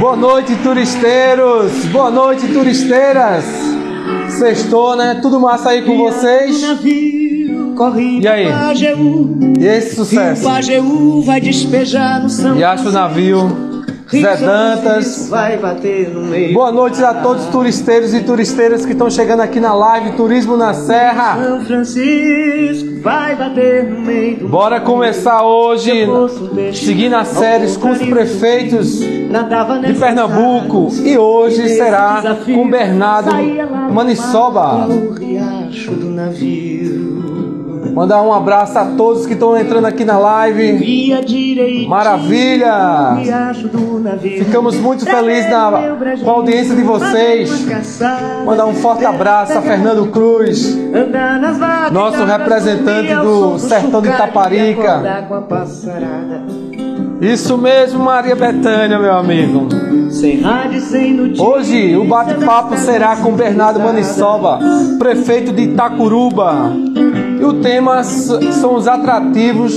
Boa noite, turisteiros! Boa noite, turisteiras! Sextou, né? Tudo massa aí com vocês? E aí? E esse sucesso? E acho o navio. Zé Dantas. Vai bater no meio. Boa noite a todos os turisteiros e turisteiras que estão chegando aqui na live Turismo na Serra. São Francisco vai bater no meio Bora começar hoje, seguindo as séries com os prefeitos de Pernambuco. E hoje será com Bernardo Manissoba. O riacho do navio. Mandar um abraço a todos que estão entrando aqui na live. Maravilha! Ficamos muito felizes na, com a audiência de vocês. Mandar um forte abraço a Fernando Cruz, Nosso representante do sertão de Itaparica. Isso mesmo, Maria Bethânia, meu amigo. Hoje o bate-papo será com Bernardo Manissoba, prefeito de Itacuruba. E o tema são os atrativos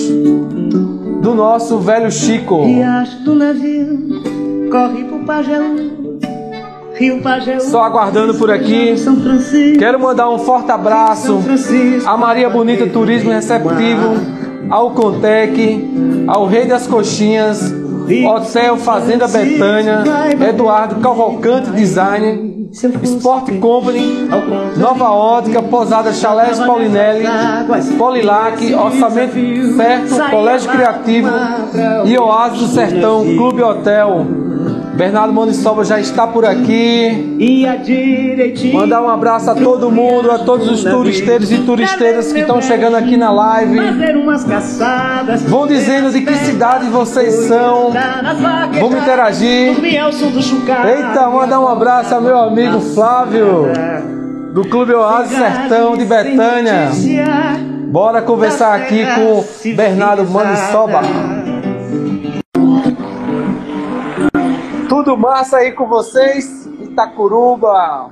do nosso velho Chico. Riacho do navio, corre pro Pajeú, Rio Pajeú. Só aguardando por aqui. Quero mandar um forte abraço a Maria Bonita Turismo Receptivo, ao Contec, ao Rei das Coxinhas, Hotel Fazenda Betânia, Eduardo Cavalcante Design, Sport Company, Nova Ótica, Posada Chalés Paulinelli, Polilac, Orçamento Certo, Colégio Criativo e Oásis do Sertão, Clube Hotel. Bernardo Manissoba já está por aqui. E a direitinho. Mandar um abraço a todo mundo, a todos os turisteiros e turisteiras que estão chegando aqui na live. Vão dizendo de que cidade vocês são. Vamos interagir. Eita, mandar um abraço ao meu amigo Flávio, do Clube Oásis Sertão de Betânia. Bora conversar aqui com Bernardo Manissoba. Tudo massa aí com vocês? Itacuruba.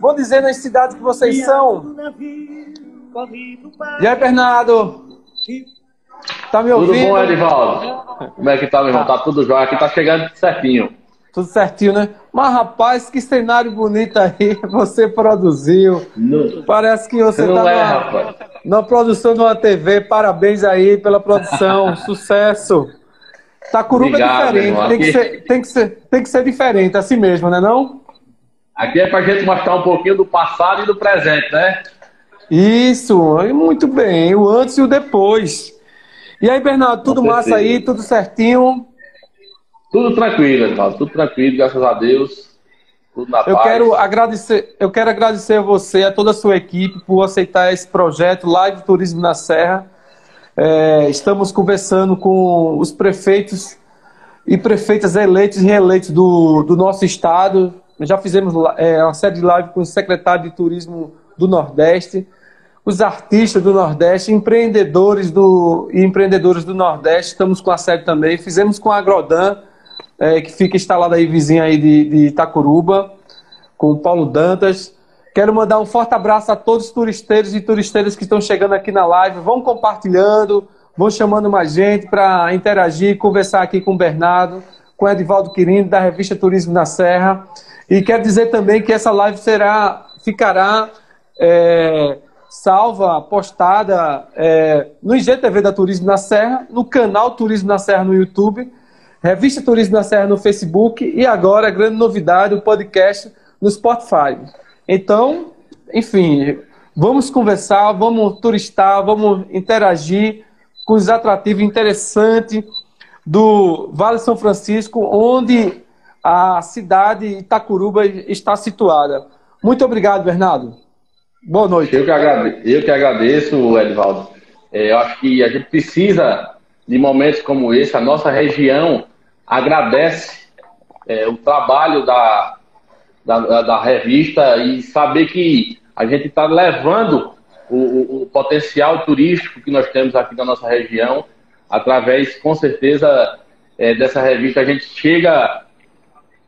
Vão dizendo as cidades que vocês são. E aí, Bernardo? Tá me Tudo ouvindo? bom, Edivaldo? Como é que tá, meu irmão? Tá tudo jóia. Aqui tá chegando certinho. Tudo certinho, né? Mas, rapaz, que cenário bonito aí você produziu. Não, Parece que você não tá é, na, rapaz. na produção de uma TV. Parabéns aí pela produção. Sucesso. Tacuruba é Obrigado, diferente. irmão. Tem que, ser, tem, que ser, tem que ser diferente, assim mesmo, né não? Aqui é pra gente mostrar um pouquinho do passado e do presente, né? Isso, muito bem. O antes e o depois. E aí, Bernardo, tudo massa aí, tudo certinho. Tudo tranquilo, Edivaldo. Tudo tranquilo, graças a Deus. Tudo na Eu paz. quero agradecer, eu quero agradecer a você, a toda a sua equipe por aceitar esse projeto Live Turismo na Serra. É, estamos conversando com os prefeitos e prefeitas eleitos e reeleitos do, do nosso estado. Já fizemos é, uma série de lives com o secretário de Turismo do Nordeste, os artistas do Nordeste, empreendedores do, e empreendedoras do Nordeste. Estamos com a série também. Fizemos com a Agrodan, é, que fica instalada aí vizinha aí de, de Itacuruba, com o Paulo Dantas. Quero mandar um forte abraço a todos os turisteiros e turisteiras que estão chegando aqui na live. Vão compartilhando, vão chamando mais gente para interagir, conversar aqui com o Bernardo, com o Edivaldo Quirino, da revista Turismo na Serra. E quero dizer também que essa live será, ficará é, salva, postada é, no IGTV da Turismo na Serra, no canal Turismo na Serra no YouTube, Revista Turismo na Serra no Facebook e agora, grande novidade, o podcast no Spotify. Então, enfim, vamos conversar, vamos turistar, vamos interagir com os atrativos interessantes do Vale São Francisco, onde a cidade Itacuruba está situada. Muito obrigado, Bernardo. Boa noite. Eu que agradeço, eu que agradeço Edivaldo. É, eu acho que a gente precisa de momentos como esse. A nossa região agradece é, o trabalho da, da, da- revista e saber que a gente está levando o, o- o potencial turístico que nós temos aqui na nossa região através, com certeza, é, dessa revista. A gente chega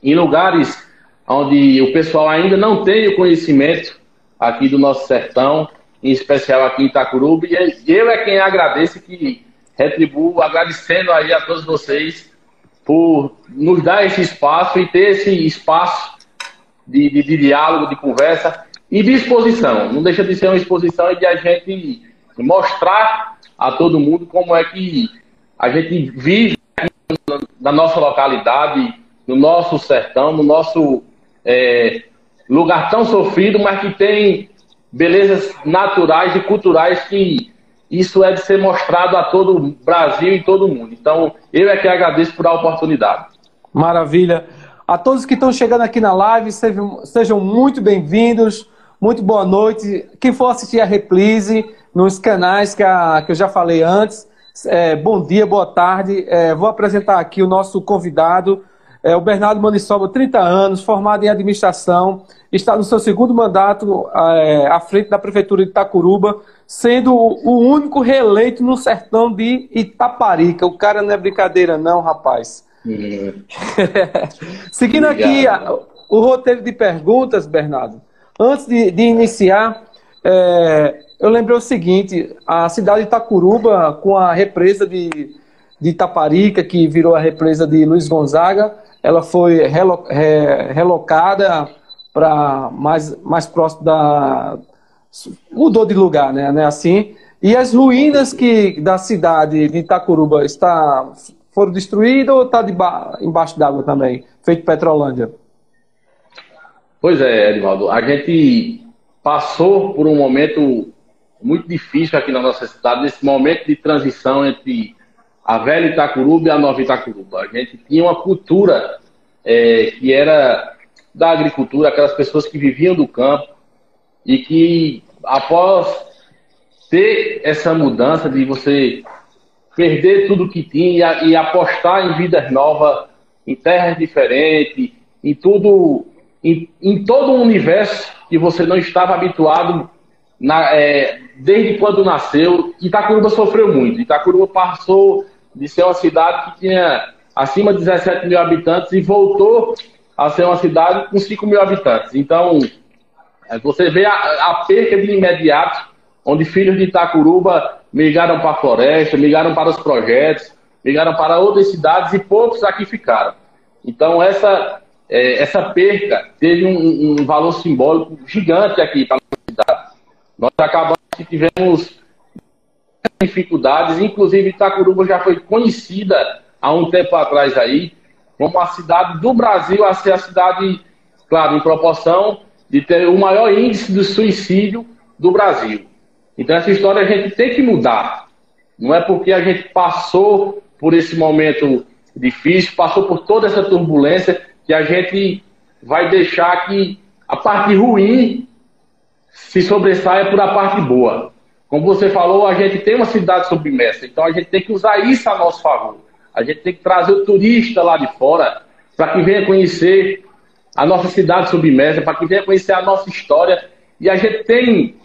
em lugares onde o pessoal ainda não tem o conhecimento aqui do nosso sertão, em especial aqui em Itacuruba, e eu é quem agradece que retribuo, agradecendo aí a todos vocês por nos dar esse espaço e ter esse espaço de, de, de diálogo, de conversa e de exposição. Não deixa de ser uma exposição e de a gente mostrar a todo mundo como é que a gente vive na nossa localidade, no nosso sertão, no nosso é, lugar tão sofrido, mas que tem belezas naturais e culturais que isso é de ser mostrado a todo o Brasil e todo mundo. Então, eu é que agradeço por a oportunidade. Maravilha. A todos que estão chegando aqui na live, sejam, muito bem-vindos. Muito boa noite. Quem for assistir a reprise nos canais que, a, que eu já falei antes, é, bom dia, boa tarde. É, vou apresentar aqui o nosso convidado, é, o Bernardo Manissoba, 30 anos, formado em administração, está no seu segundo mandato é, à frente da Prefeitura de Itacuruba, sendo o único reeleito no sertão de Itaparica. O cara não é brincadeira, não, rapaz. Uhum. Seguindo aqui a, o roteiro de perguntas, Bernardo, antes de, de iniciar, é, eu lembrei o seguinte: a cidade de Itacuruba, com a represa de, de Itaparica, que virou a represa de Luiz Gonzaga, ela foi relo, re, relocada para mais, mais próximo da. mudou de lugar, né? né assim. E as ruínas que da cidade de Itacuruba está, foram destruídas ou está embaixo d'água também, feito Petrolândia? Pois é, Edvaldo. A gente passou por um momento muito difícil aqui na nossa cidade, nesse momento de transição entre a velha Itacuruba e a nova Itacuruba. A gente tinha uma cultura é, que era da agricultura, aquelas pessoas que viviam do campo e que após ter essa mudança de você perder tudo que tinha e apostar em vidas novas, em terras diferentes, em tudo, em, em todo um universo que você não estava habituado na, é, desde quando nasceu, Itacuruba sofreu muito. Itacuruba passou de ser uma cidade que tinha acima de 17 mil habitantes e voltou a ser uma cidade com 5 mil habitantes. Então, é, você vê a, a perca de imediato, onde filhos de Itacuruba migraram para a floresta, migraram para os projetos, migraram para outras cidades e poucos aqui ficaram. Então, essa, é, essa perca teve um, um valor simbólico gigante aqui para a cidade. Nós acabamos que tivemos dificuldades, inclusive Itacuruba já foi conhecida há um tempo atrás aí como a cidade do Brasil a ser a cidade, claro, em proporção de ter o maior índice de suicídio do Brasil. Então essa história a gente tem que mudar. Não é porque a gente passou por esse momento difícil, passou por toda essa turbulência, que a gente vai deixar que a parte ruim se sobressaia por a parte boa. Como você falou, a gente tem uma cidade submersa, então a gente tem que usar isso a nosso favor. A gente tem que trazer o turista lá de fora para que venha conhecer a nossa cidade submersa, para que venha conhecer a nossa história. E a gente tem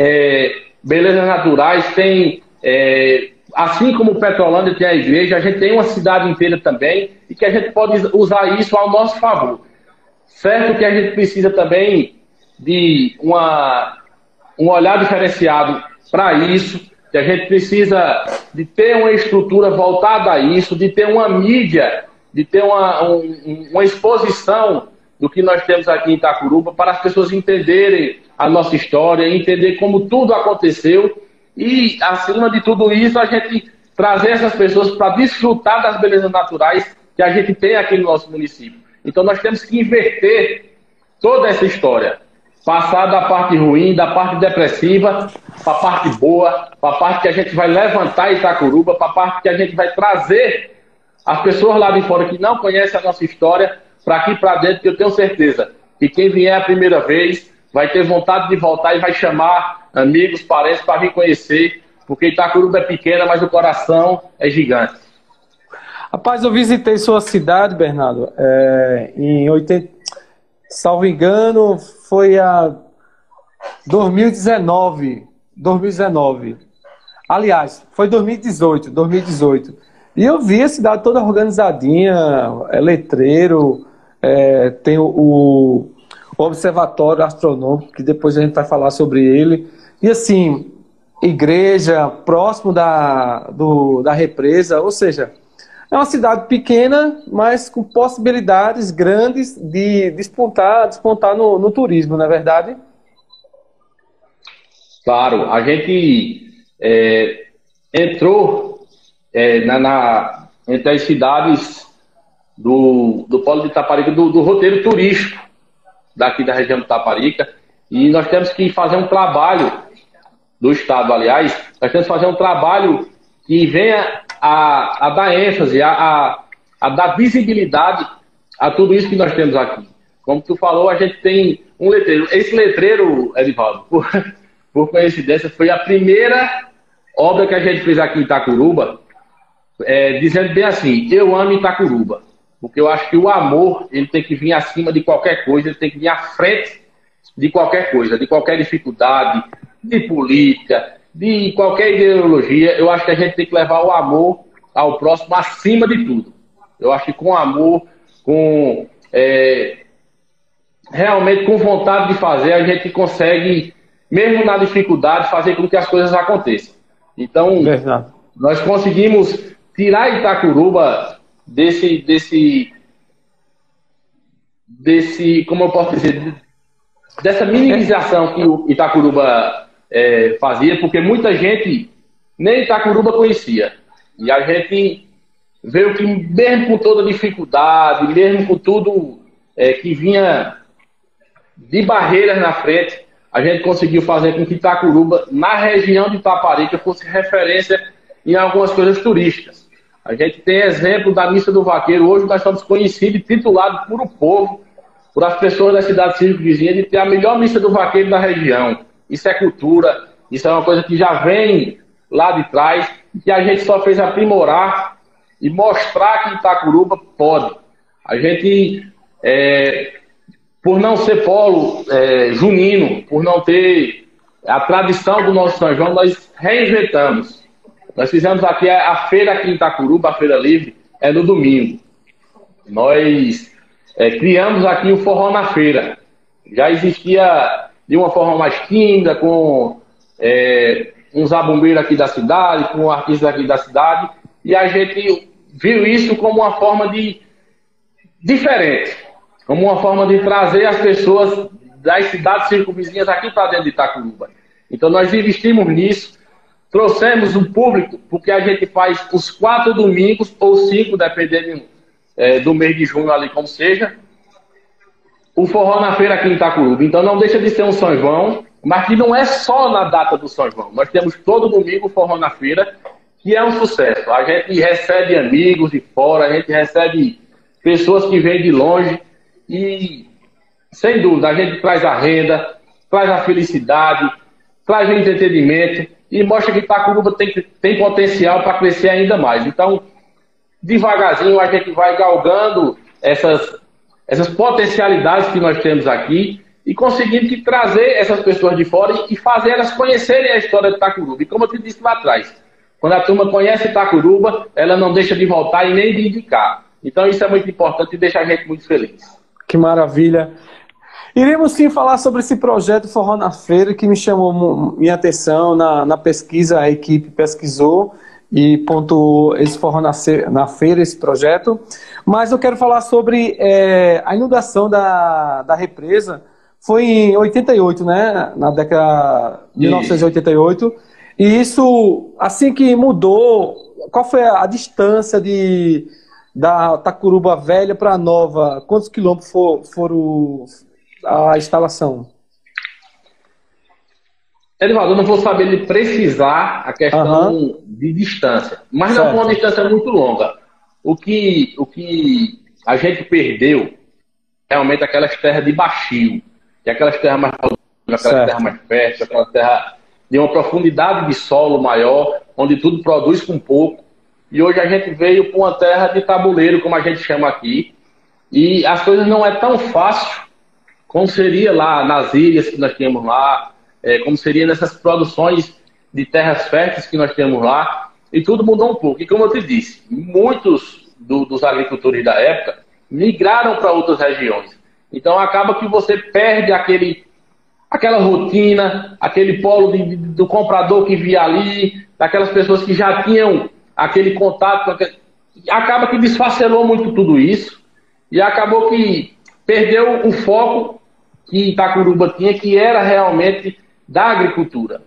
é, belezas naturais, tem, é, assim como Petrolândia tem a igreja, a gente tem uma cidade inteira também e que a gente pode usar isso ao nosso favor. Certo que a gente precisa também de uma, um olhar diferenciado para isso, que a gente precisa de ter uma estrutura voltada a isso, de ter uma mídia, de ter uma, um, uma exposição do que nós temos aqui em Itacuruba para as pessoas entenderem a nossa história, entender como tudo aconteceu e, acima de tudo isso, a gente trazer essas pessoas para desfrutar das belezas naturais que a gente tem aqui no nosso município. Então, nós temos que inverter toda essa história passar da parte ruim, da parte depressiva, para a parte boa, para a parte que a gente vai levantar Itacuruba, para a parte que a gente vai trazer as pessoas lá de fora que não conhecem a nossa história para aqui para dentro, que eu tenho certeza que quem vier a primeira vez vai ter vontade de voltar e vai chamar amigos, parentes para vir conhecer, porque Itacuruba é pequena, mas o coração é gigante. Rapaz, eu visitei sua cidade, Bernardo, é, em 80, salvo engano, foi a 2019. 2019. Aliás, foi 2018, 2018. E eu vi a cidade toda organizadinha, é letreiro, é, tem o, o, Observatório Astronômico, que depois a gente vai falar sobre ele. E assim, igreja próximo da, do, da represa, ou seja, é uma cidade pequena, mas com possibilidades grandes de despontar, despontar no, no turismo, não é verdade? Claro, a gente é, entrou é, na, na, entre as cidades do, do Polo de Itaparica, do, do roteiro turístico daqui da região de Itaparica, e nós temos que fazer um trabalho do Estado, aliás, nós temos que fazer um trabalho que venha a, a dar ênfase, a, a, a, dar visibilidade a tudo isso que nós temos aqui. Como tu falou, a gente tem um letreiro. Esse letreiro, Edivaldo, por, por coincidência, foi a primeira obra que a gente fez aqui em Itacuruba, é, dizendo bem assim, eu amo Itacuruba. Porque eu acho que o amor, ele tem que vir acima de qualquer coisa, ele tem que vir à frente de qualquer coisa, de qualquer dificuldade, de política, de qualquer ideologia. Eu acho que a gente tem que levar o amor ao próximo acima de tudo. Eu acho que com amor, com é, realmente com vontade de fazer, a gente consegue, mesmo na dificuldade, fazer com que as coisas aconteçam. Então, Verdade. nós conseguimos tirar Itacuruba desse, desse, desse, como eu posso dizer, dessa minimização que o Itacuruba é, fazia, porque muita gente nem Itacuruba conhecia. E a gente veio que, mesmo com toda dificuldade, mesmo com tudo é, que vinha de barreiras na frente, a gente conseguiu fazer com que Itacuruba, na região de Itaparica, fosse referência em algumas coisas turísticas. A gente tem exemplo da Missa do Vaqueiro. Hoje nós estamos conhecidos e titulados por o povo, por as pessoas da cidade vizinha, de ter a melhor Missa do Vaqueiro da região. Isso é cultura, isso é uma coisa que já vem lá de trás, que a gente só fez aprimorar e mostrar que Itacuruba pode. A gente, é, por não ser polo é, junino, por não ter a tradição do nosso São João, nós reinventamos. Nós fizemos aqui a, a feira aqui em Itacuruba, a feira livre, é no domingo. Nós é, criamos aqui o forró na feira. Já existia de uma forma mais tímida, com é, um zabumbeiro aqui da cidade, com um artista aqui da cidade, e a gente viu isso como uma forma de diferente, como uma forma de trazer as pessoas das cidades circunvizinhas aqui para dentro de Itacuruba. Então nós investimos nisso, Trouxemos um público, porque a gente faz os quatro domingos, ou cinco, dependendo é, do mês de junho ali, como seja, o forró na feira aqui em Itacuruba. Então não deixa de ser um São João, mas que não é só na data do São João. Nós temos todo domingo o forró na feira, que é um sucesso. A gente recebe amigos de fora, a gente recebe pessoas que vêm de longe e, sem dúvida, a gente traz a renda, traz a felicidade, traz o entretenimento e mostra que Itacuruba tem, tem potencial para crescer ainda mais. Então, devagarzinho, a gente vai galgando essas, essas potencialidades que nós temos aqui e conseguindo trazer essas pessoas de fora e fazer elas conhecerem a história de Itacuruba. E como eu te disse lá atrás, quando a turma conhece Itacuruba, ela não deixa de voltar e nem de indicar. Então isso é muito importante e deixa a gente muito feliz. Que maravilha. Iremos sim falar sobre esse projeto Forró na Feira, que me chamou minha atenção na, na pesquisa, a equipe pesquisou e pontuou esse Forró na, na Feira, esse projeto. Mas eu quero falar sobre é, a inundação da, da represa. Foi em 88, né? Na década de 1988. E isso, assim que mudou, qual foi a, a distância de, da Tacuruba Velha para a Nova? Quantos quilômetros for, foram a instalação? Edivaldo, eu não vou saber precisar a questão uhum. de distância, mas certo. não foi uma distância muito longa. O que, o que a gente perdeu realmente aquelas terras de baixio, que é aquelas terras mais aquelas certo. terras mais férteis, aquelas terras de uma profundidade de solo maior, onde tudo produz com pouco. E hoje a gente veio para uma terra de tabuleiro, como a gente chama aqui, e as coisas não é tão fácil como seria lá nas ilhas que nós temos lá, é, como seria nessas produções de terras férteis que nós temos lá, e tudo mudou um pouco. E como eu te disse, muitos do, dos agricultores da época migraram para outras regiões. Então acaba que você perde aquele, aquela rotina, aquele polo de, do comprador que via ali, daquelas pessoas que já tinham aquele contato. acaba que desfacelou muito tudo isso e acabou que perdeu o foco que Itacuruba tinha, que era realmente da agricultura.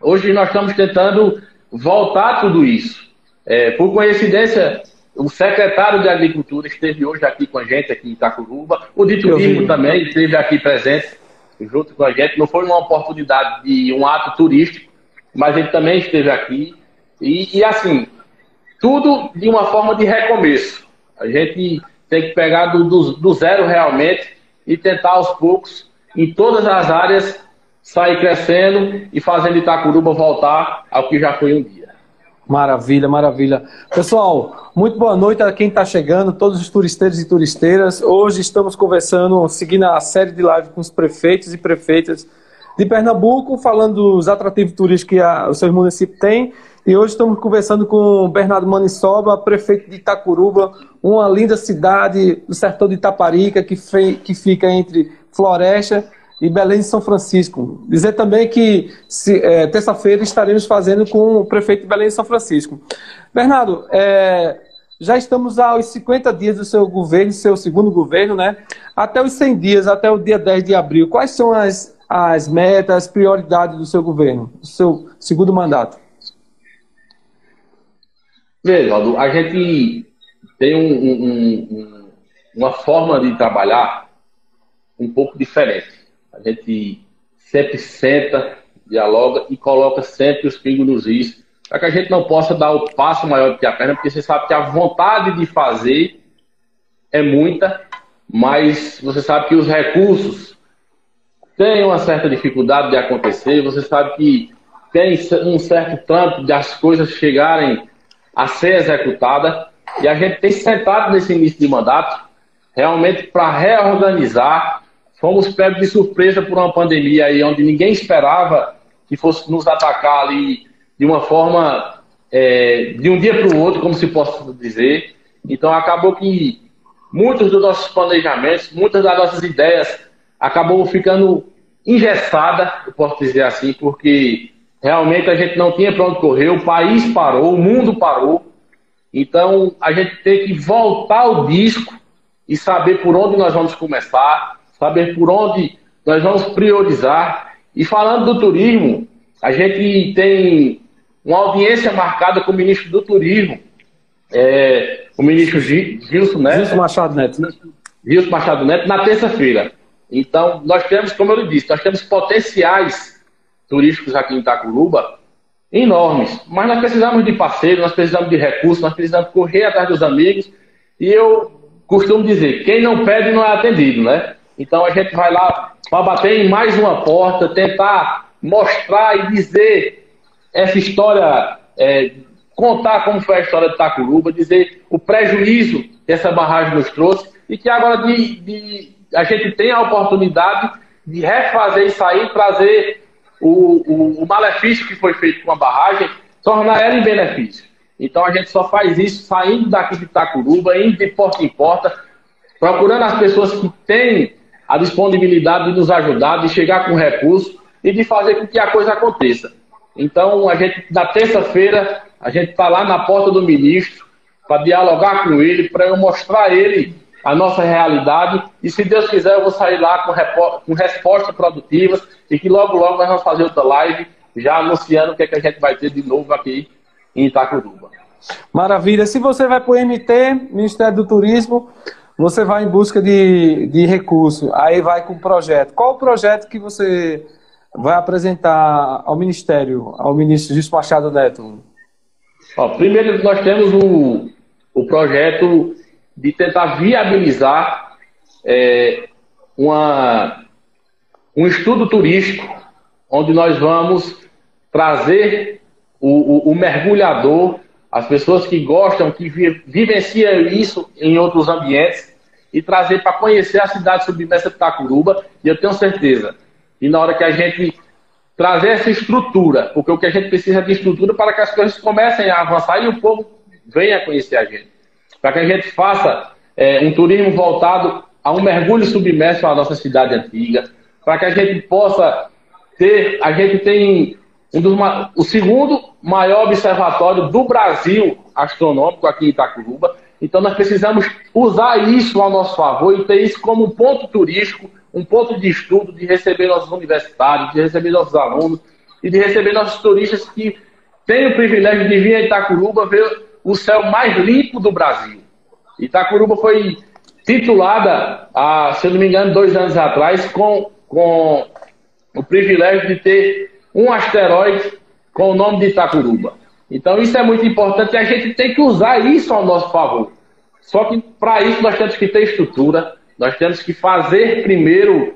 Hoje nós estamos tentando voltar tudo isso. É, por coincidência, o secretário de Agricultura esteve hoje aqui com a gente, aqui em Itacuruba. O de Turismo também esteve aqui presente, junto com a gente. Não foi uma oportunidade de um ato turístico, mas ele também esteve aqui. E, e assim, tudo de uma forma de recomeço. A gente tem que pegar do, do, do zero realmente e tentar aos poucos, em todas as áreas, sair crescendo e fazendo Itacuruba voltar ao que já foi um dia. Maravilha, maravilha. Pessoal, muito boa noite a quem está chegando, todos os turisteiros e turisteiras. Hoje estamos conversando, seguindo a série de live com os prefeitos e prefeitas de Pernambuco, falando dos atrativos turísticos que a, o seu município tem e hoje estamos conversando com o Bernardo Manissoba, prefeito de Itacuruba, uma linda cidade do sertão de Itaparica, que, que fica entre Floresta e Belém de São Francisco. Dizer também que é, terça-feira estaremos fazendo com o prefeito de Belém de São Francisco. Bernardo, é, já estamos aos 50 dias do seu governo, seu segundo governo, né? Até os 100 dias, até o dia 10 de abril. Quais são as, as metas, as prioridades do seu governo, do seu segundo mandato? Veja, a gente tem um, um, um, uma forma de trabalhar um pouco diferente. A gente sempre senta, dialoga e coloca sempre os pingos nos is, para que a gente não possa dar o passo maior do que a perna, porque você sabe que a vontade de fazer é muita, mas você sabe que os recursos têm uma certa dificuldade de acontecer, você sabe que tem um certo trânsito de as coisas chegarem a ser executada. E a gente tem sentado nesse início de mandato realmente para reorganizar. Fomos pegos de surpresa por uma pandemia aí onde ninguém esperava que fosse nos atacar ali de uma forma é, de um dia para o outro, como se possa dizer. Então acabou que muitos dos nossos planejamentos, muitas das nossas ideias acabou ficando engessada, eu posso dizer assim, porque Realmente a gente não tinha para onde correr, o país parou, o mundo parou. Então a gente tem que voltar ao disco e saber por onde nós vamos começar, saber por onde nós vamos priorizar. E falando do turismo, a gente tem uma audiência marcada com o ministro do Turismo, é, o ministro Gilson Neto. Gilson Machado Neto. Gilson Machado Neto, na terça-feira. Então, nós temos, como eu disse, nós temos potenciais turísticos aqui em Itacuruba enormes. Mas nós precisamos de parceiro, nós precisamos de recursos, nós precisamos correr atrás dos amigos. E eu costumo dizer, quem não pede não é atendido, né? Então a gente vai lá para bater em mais uma porta, tentar mostrar e dizer essa história, é, contar como foi a história de Itacuruba, dizer o prejuízo que essa barragem nos trouxe e que agora de, de, a gente tem a oportunidade de refazer isso aí, trazer o, o, o malefício que foi feito com a barragem, tornar ela em benefício. Então a gente só faz isso saindo daqui de Itacuruba, indo de porta em porta, procurando as pessoas que têm a disponibilidade de nos ajudar, de chegar com recursos e de fazer com que a coisa aconteça. Então a gente, na terça-feira, a gente está lá na porta do ministro para dialogar com ele, para eu mostrar a ele a nossa realidade. E se Deus quiser, eu vou sair lá com, com respostas produtivas e que logo, logo nós vamos fazer outra live já anunciando o que, é que a gente vai ter de novo aqui em Itacuruba. Maravilha. Se você vai para o MT, Ministério do Turismo, você vai em busca de, de recurso, aí vai com o projeto. Qual o projeto que você vai apresentar ao Ministério, ao ministro Gilson Machado Neto? Ó, primeiro, nós temos o, o projeto de tentar viabilizar é, uma, um estudo turístico onde nós vamos trazer o, o, o mergulhador, as pessoas que gostam, que vi, vivenciam isso em outros ambientes, e trazer para conhecer a cidade submersa de Itacuruba. E eu tenho certeza que na hora que a gente trazer essa estrutura, porque o que a gente precisa é de estrutura para que as coisas comecem a avançar e o povo venha conhecer a gente para que a gente faça é, um turismo voltado a um mergulho submerso à nossa cidade antiga, para que a gente possa ter, a gente tem um dos, o segundo maior observatório do Brasil astronômico aqui em Itacuruba. Então nós precisamos usar isso ao nosso favor e ter isso como um ponto turístico, um ponto de estudo, de receber nossos universitários, de receber nossos alunos e de receber nossos turistas que têm o privilégio de vir a Itacuruba ver o céu mais limpo do Brasil. Itacuruba foi titulada, há, se eu não me engano, dois anos atrás, com, com o privilégio de ter um asteroide com o nome de Itacuruba. Então isso é muito importante e a gente tem que usar isso ao nosso favor. Só que para isso nós temos que ter estrutura, nós temos que fazer primeiro,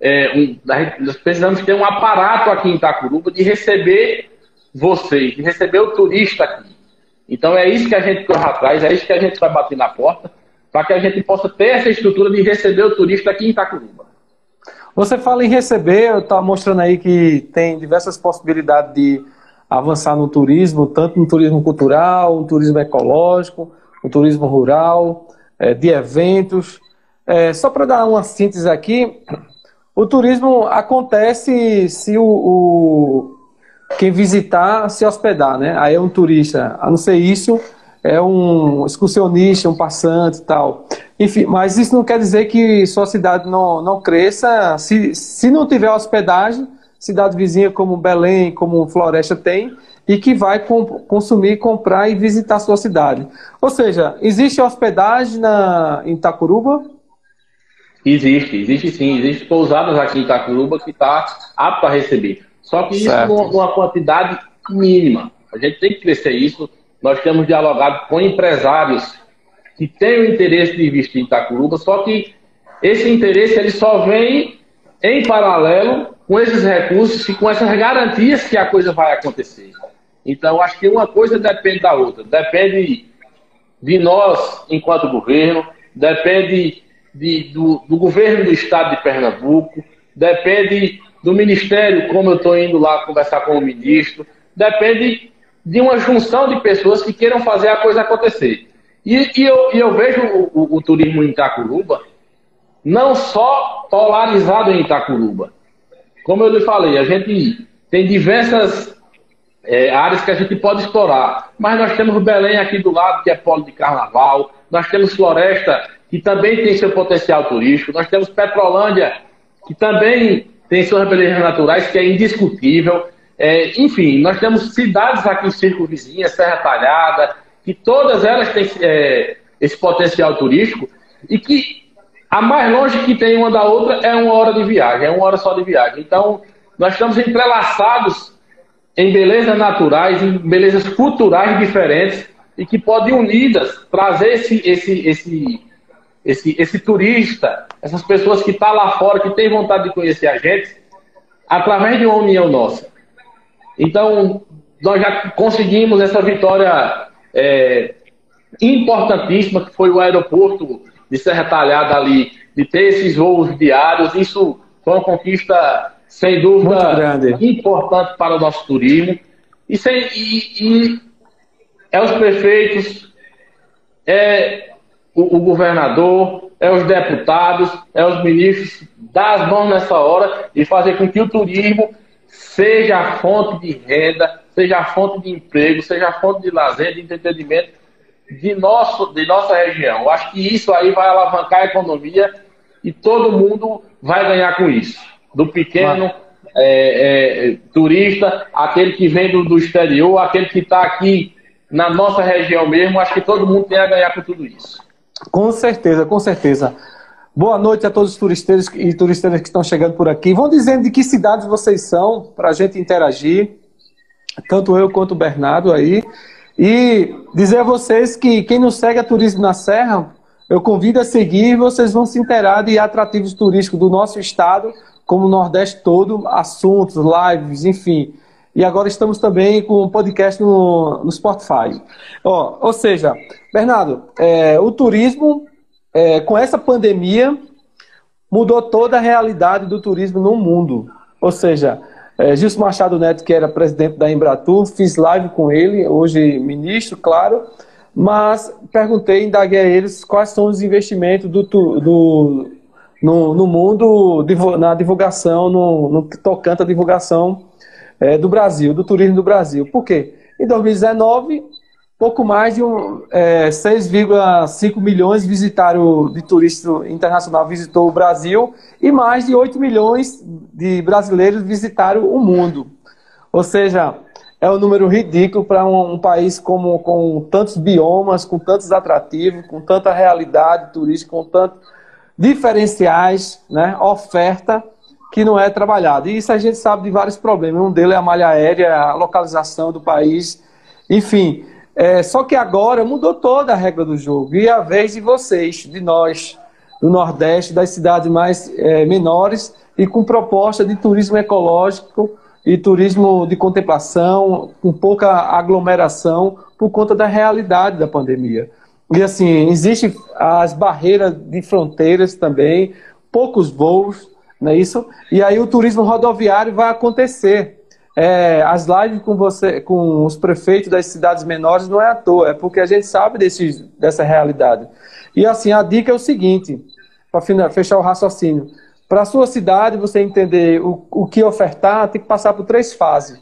é, um, nós precisamos ter um aparato aqui em Itacuruba de receber vocês, de receber o turista aqui. Então é isso que a gente corre atrás, é isso que a gente vai bater na porta, para que a gente possa ter essa estrutura de receber o turista aqui em Itacuruba. Você fala em receber, está mostrando aí que tem diversas possibilidades de avançar no turismo, tanto no turismo cultural, no turismo ecológico, no turismo rural, é, de eventos. É, só para dar uma síntese aqui, o turismo acontece se o, o, quem visitar se hospedar, né? Aí é um turista. A não ser isso, é um excursionista, um passante e tal. Enfim, mas isso não quer dizer que sua cidade não, não cresça. Se, se não tiver hospedagem, cidade vizinha como Belém, como Floresta tem, e que vai consumir, comprar e visitar sua cidade. Ou seja, existe hospedagem na, em Itacuruba? Existe, existe sim. Existe pousadas aqui em Itacuruba que está apto a receber. Só que certo. isso numa quantidade mínima. A gente tem que crescer isso. Nós temos dialogado com empresários que têm o interesse de investir em Itacuruba, só que esse interesse ele só vem em paralelo com esses recursos e com essas garantias que a coisa vai acontecer. Então, acho que uma coisa depende da outra. Depende de nós, enquanto governo, depende de, do, do governo do estado de Pernambuco, depende do Ministério, como eu estou indo lá conversar com o ministro, depende de uma junção de pessoas que queiram fazer a coisa acontecer. E, e, eu, eu, vejo o, o, o, turismo em Itacuruba não só polarizado em Itacuruba. Como eu lhe falei, a gente tem diversas é, áreas que a gente pode explorar. Mas nós temos Belém aqui do lado, que é polo de carnaval. Nós temos Floresta, que também tem seu potencial turístico. Nós temos Petrolândia, que também tem suas belezas naturais, que é indiscutível. É, enfim, nós temos cidades aqui em Circo Vizinha, Serra Talhada, que todas elas têm é, esse potencial turístico e que a mais longe que tem uma da outra é uma hora de viagem, é uma hora só de viagem. Então, nós estamos entrelaçados em belezas naturais, em belezas culturais diferentes e que podem unidas trazer esse, esse, esse esse, esse turista, essas pessoas que estão tá lá fora, que têm vontade de conhecer a gente, através de uma união nossa. Então, nós já conseguimos essa vitória é, importantíssima, que foi o aeroporto de Serra Talhada ali, de ter esses voos diários. Isso foi uma conquista, sem dúvida, importante para o nosso turismo. E, sem, e, e é os prefeitos, é o, o governador, é os deputados, é os ministros dar as mãos nessa hora e fazer com que o turismo seja a fonte de renda, seja a fonte de emprego, seja a fonte de lazer, de entretenimento de, nosso, de nossa região. Eu acho que isso aí vai alavancar a economia e todo mundo vai ganhar com isso. Do pequeno é, é, turista, aquele que vem do, do exterior, aquele que está aqui na nossa região mesmo, acho que todo mundo tem a ganhar com tudo isso. Com certeza, com certeza. Boa noite a todos os turistas e turistas que estão chegando por aqui. Vão dizendo de que cidades vocês são, para a gente interagir, tanto eu quanto o Bernardo aí. E dizer a vocês que quem não segue a Turismo na Serra, eu convido a seguir, vocês vão se inteirar de atrativos turísticos do nosso estado, como o Nordeste todo, assuntos, lives, enfim. E agora estamos também com um podcast no, no Spotify. Ó, ou seja, Bernardo, é, o turismo, é, com essa pandemia, mudou toda a realidade do turismo no mundo. Ou seja, é, Gilson Machado Neto, que era presidente da Embratur, fiz live com ele, hoje ministro, claro, mas perguntei, indaguei a eles quais são os investimentos do, do no, no mundo, na divulgação, no, no tocante à divulgação é, do Brasil, do turismo do Brasil. Por quê? Em 2019, pouco mais de um, é, 6,5 milhões visitaram de turista internacional visitou o Brasil e mais de 8 milhões de brasileiros visitaram o mundo. Ou seja, é um número ridículo para um, um, país como, com tantos biomas, com tantos atrativos, com tanta realidade turística, com tantos diferenciais, né, oferta que não é trabalhada. E isso a gente sabe de vários problemas. Um deles é a malha aérea, a localização do país, enfim. É, só que agora mudou toda a regra do jogo. E é a vez de vocês, de nós, do Nordeste, das cidades mais é, menores, e com proposta de turismo ecológico e turismo de contemplação, com pouca aglomeração, por conta da realidade da pandemia. E assim, existem as barreiras de fronteiras também, poucos voos, não é isso? E aí o turismo rodoviário vai acontecer é, as lives com você, com os prefeitos das cidades menores não é à toa, é porque a gente sabe desse, dessa realidade. E assim, a dica é o seguinte, para fechar o raciocínio. Para a sua cidade, você entender o, o que ofertar, tem que passar por três fases.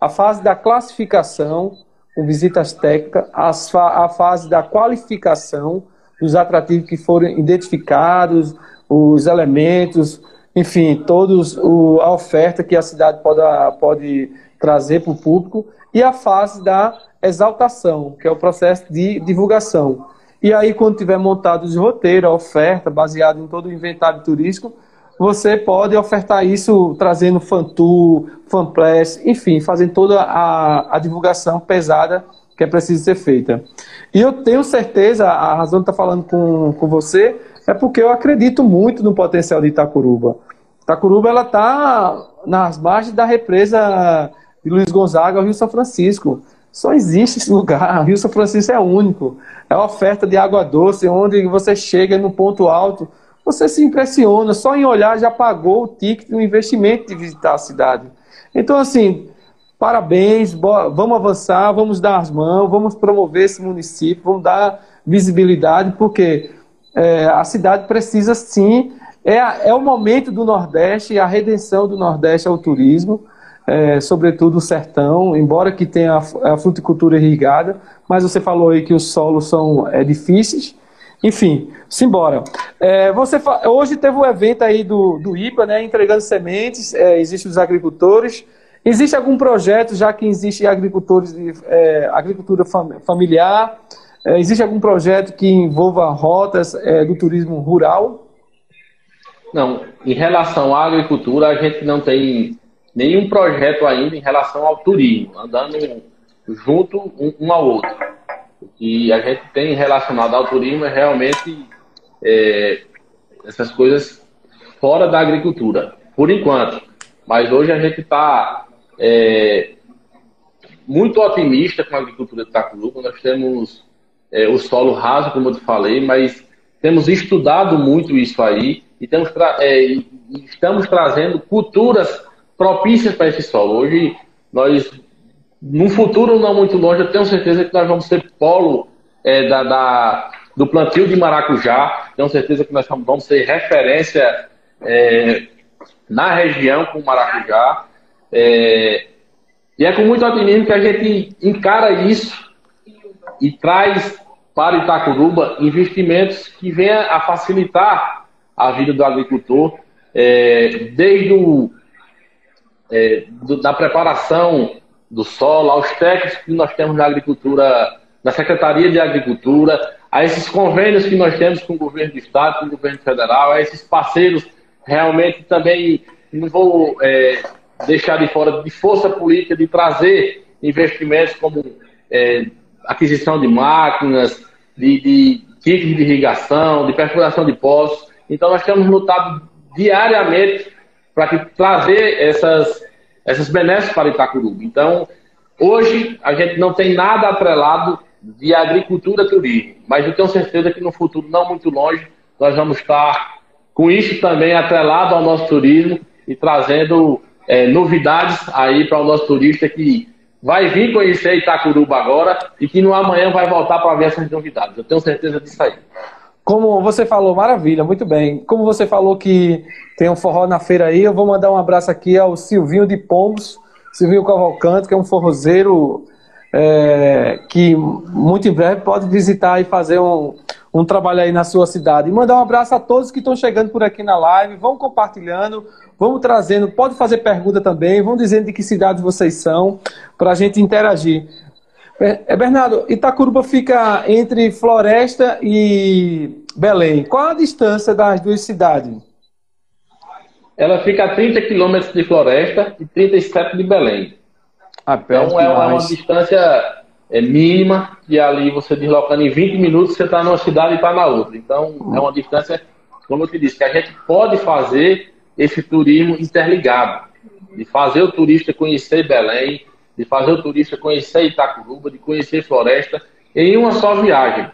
A fase da classificação, com visitas técnicas, a fase da qualificação dos atrativos que foram identificados, os elementos, enfim, todos o, a oferta que a cidade pode, pode trazer para o público e a fase da exaltação, que é o processo de divulgação. E aí, quando tiver montado o roteiro, a oferta, baseado em todo o inventário turístico, você pode ofertar isso trazendo fantour, fanpress, enfim, fazendo toda a, a divulgação pesada que é preciso ser feita. E eu tenho certeza, a razão estar falando com, com você, é porque eu acredito muito no potencial de Itacuruba. Itacuruba ela está nas margens da represa de Luiz Gonzaga, o Rio São Francisco. Só existe esse lugar. O Rio São Francisco é único. É a oferta de água doce, onde você chega no ponto alto, você se impressiona. Só em olhar já pagou o ticket do investimento de visitar a cidade. Então, assim, parabéns, vamos avançar, vamos dar as mãos, vamos promover esse município, vamos dar visibilidade, porque é, a cidade precisa sim. É, é o momento do Nordeste, a redenção do Nordeste ao turismo, é, sobretudo o sertão, embora que tenha a, a fruticultura irrigada, mas você falou aí que os solos são é, difíceis. Enfim, simbora. É, você hoje teve um evento aí do, do IPA, né, entregando sementes, é, existem os agricultores. Existe algum projeto, já que existe agricultores de é, agricultura fam, familiar, é, existe algum projeto que envolva rotas é, do turismo rural? Não, em relação à agricultura, a gente não tem nenhum projeto ainda em relação ao turismo, andando junto um, um ao outro. O que a gente tem relacionado ao turismo é realmente é, essas coisas fora da agricultura, por enquanto. Mas hoje a gente está é, muito otimista com a agricultura de Itacuruba. Nós temos é, o solo raso, como eu te falei, mas temos estudado muito isso aí e temos tra é, estamos trazendo culturas propícias para esse solo. Hoje, nós, num futuro não muito longe, eu tenho certeza que nós vamos ser polo é, da, da, do plantio de maracujá, tenho certeza que nós vamos ser referência é, na região com maracujá. É, e é com muito otimismo que a gente encara isso e traz para Itacuruba investimentos que venham a facilitar a vida do agricultor, é, desde o, é, do, da preparação do solo, aos técnicos que nós temos na agricultura, na Secretaria de Agricultura, a esses convênios que nós temos com o governo do Estado, com o governo federal, a esses parceiros realmente também não vou é, deixar de fora de força política de trazer investimentos como é, aquisição de máquinas, de, de kits de irrigação, de perfuração de poços. Então, nós temos lutado diariamente para trazer essas, essas benesses para Itacuruba. Então, hoje, a gente não tem nada atrelado de agricultura turismo, mas eu tenho certeza que no futuro não muito longe, nós vamos estar com isso também atrelado ao nosso turismo e trazendo é, novidades aí para o nosso turista que vai vir conhecer Itacuruba agora e que no amanhã vai voltar para ver essas novidades. Eu tenho certeza disso aí. Como você falou, maravilha, muito bem. Como você falou que tem um forró na feira aí, eu vou mandar um abraço aqui ao Silvinho de Pombos, Silvinho Cavalcante, que é um forrozeiro é, que muito em breve pode visitar e fazer um, um trabalho aí na sua cidade. E mandar um abraço a todos que estão chegando por aqui na live, vão compartilhando, vamos trazendo, pode fazer pergunta também, vão dizendo de que cidade vocês são, para a gente interagir. É, Bernardo, Itacuruba fica entre Floresta e Belém. Qual a distância das duas cidades? Ela fica a 30 quilômetros de Floresta e 37 de Belém. Ah, então é uma, uma distância é, mínima e ali você deslocando em 20 minutos você está numa cidade e está na outra. Então é uma distância, como eu te disse, que a gente pode fazer esse turismo interligado, de fazer o turista conhecer Belém, de fazer o turista conhecer Itacuruba, de conhecer Floresta em uma só viagem.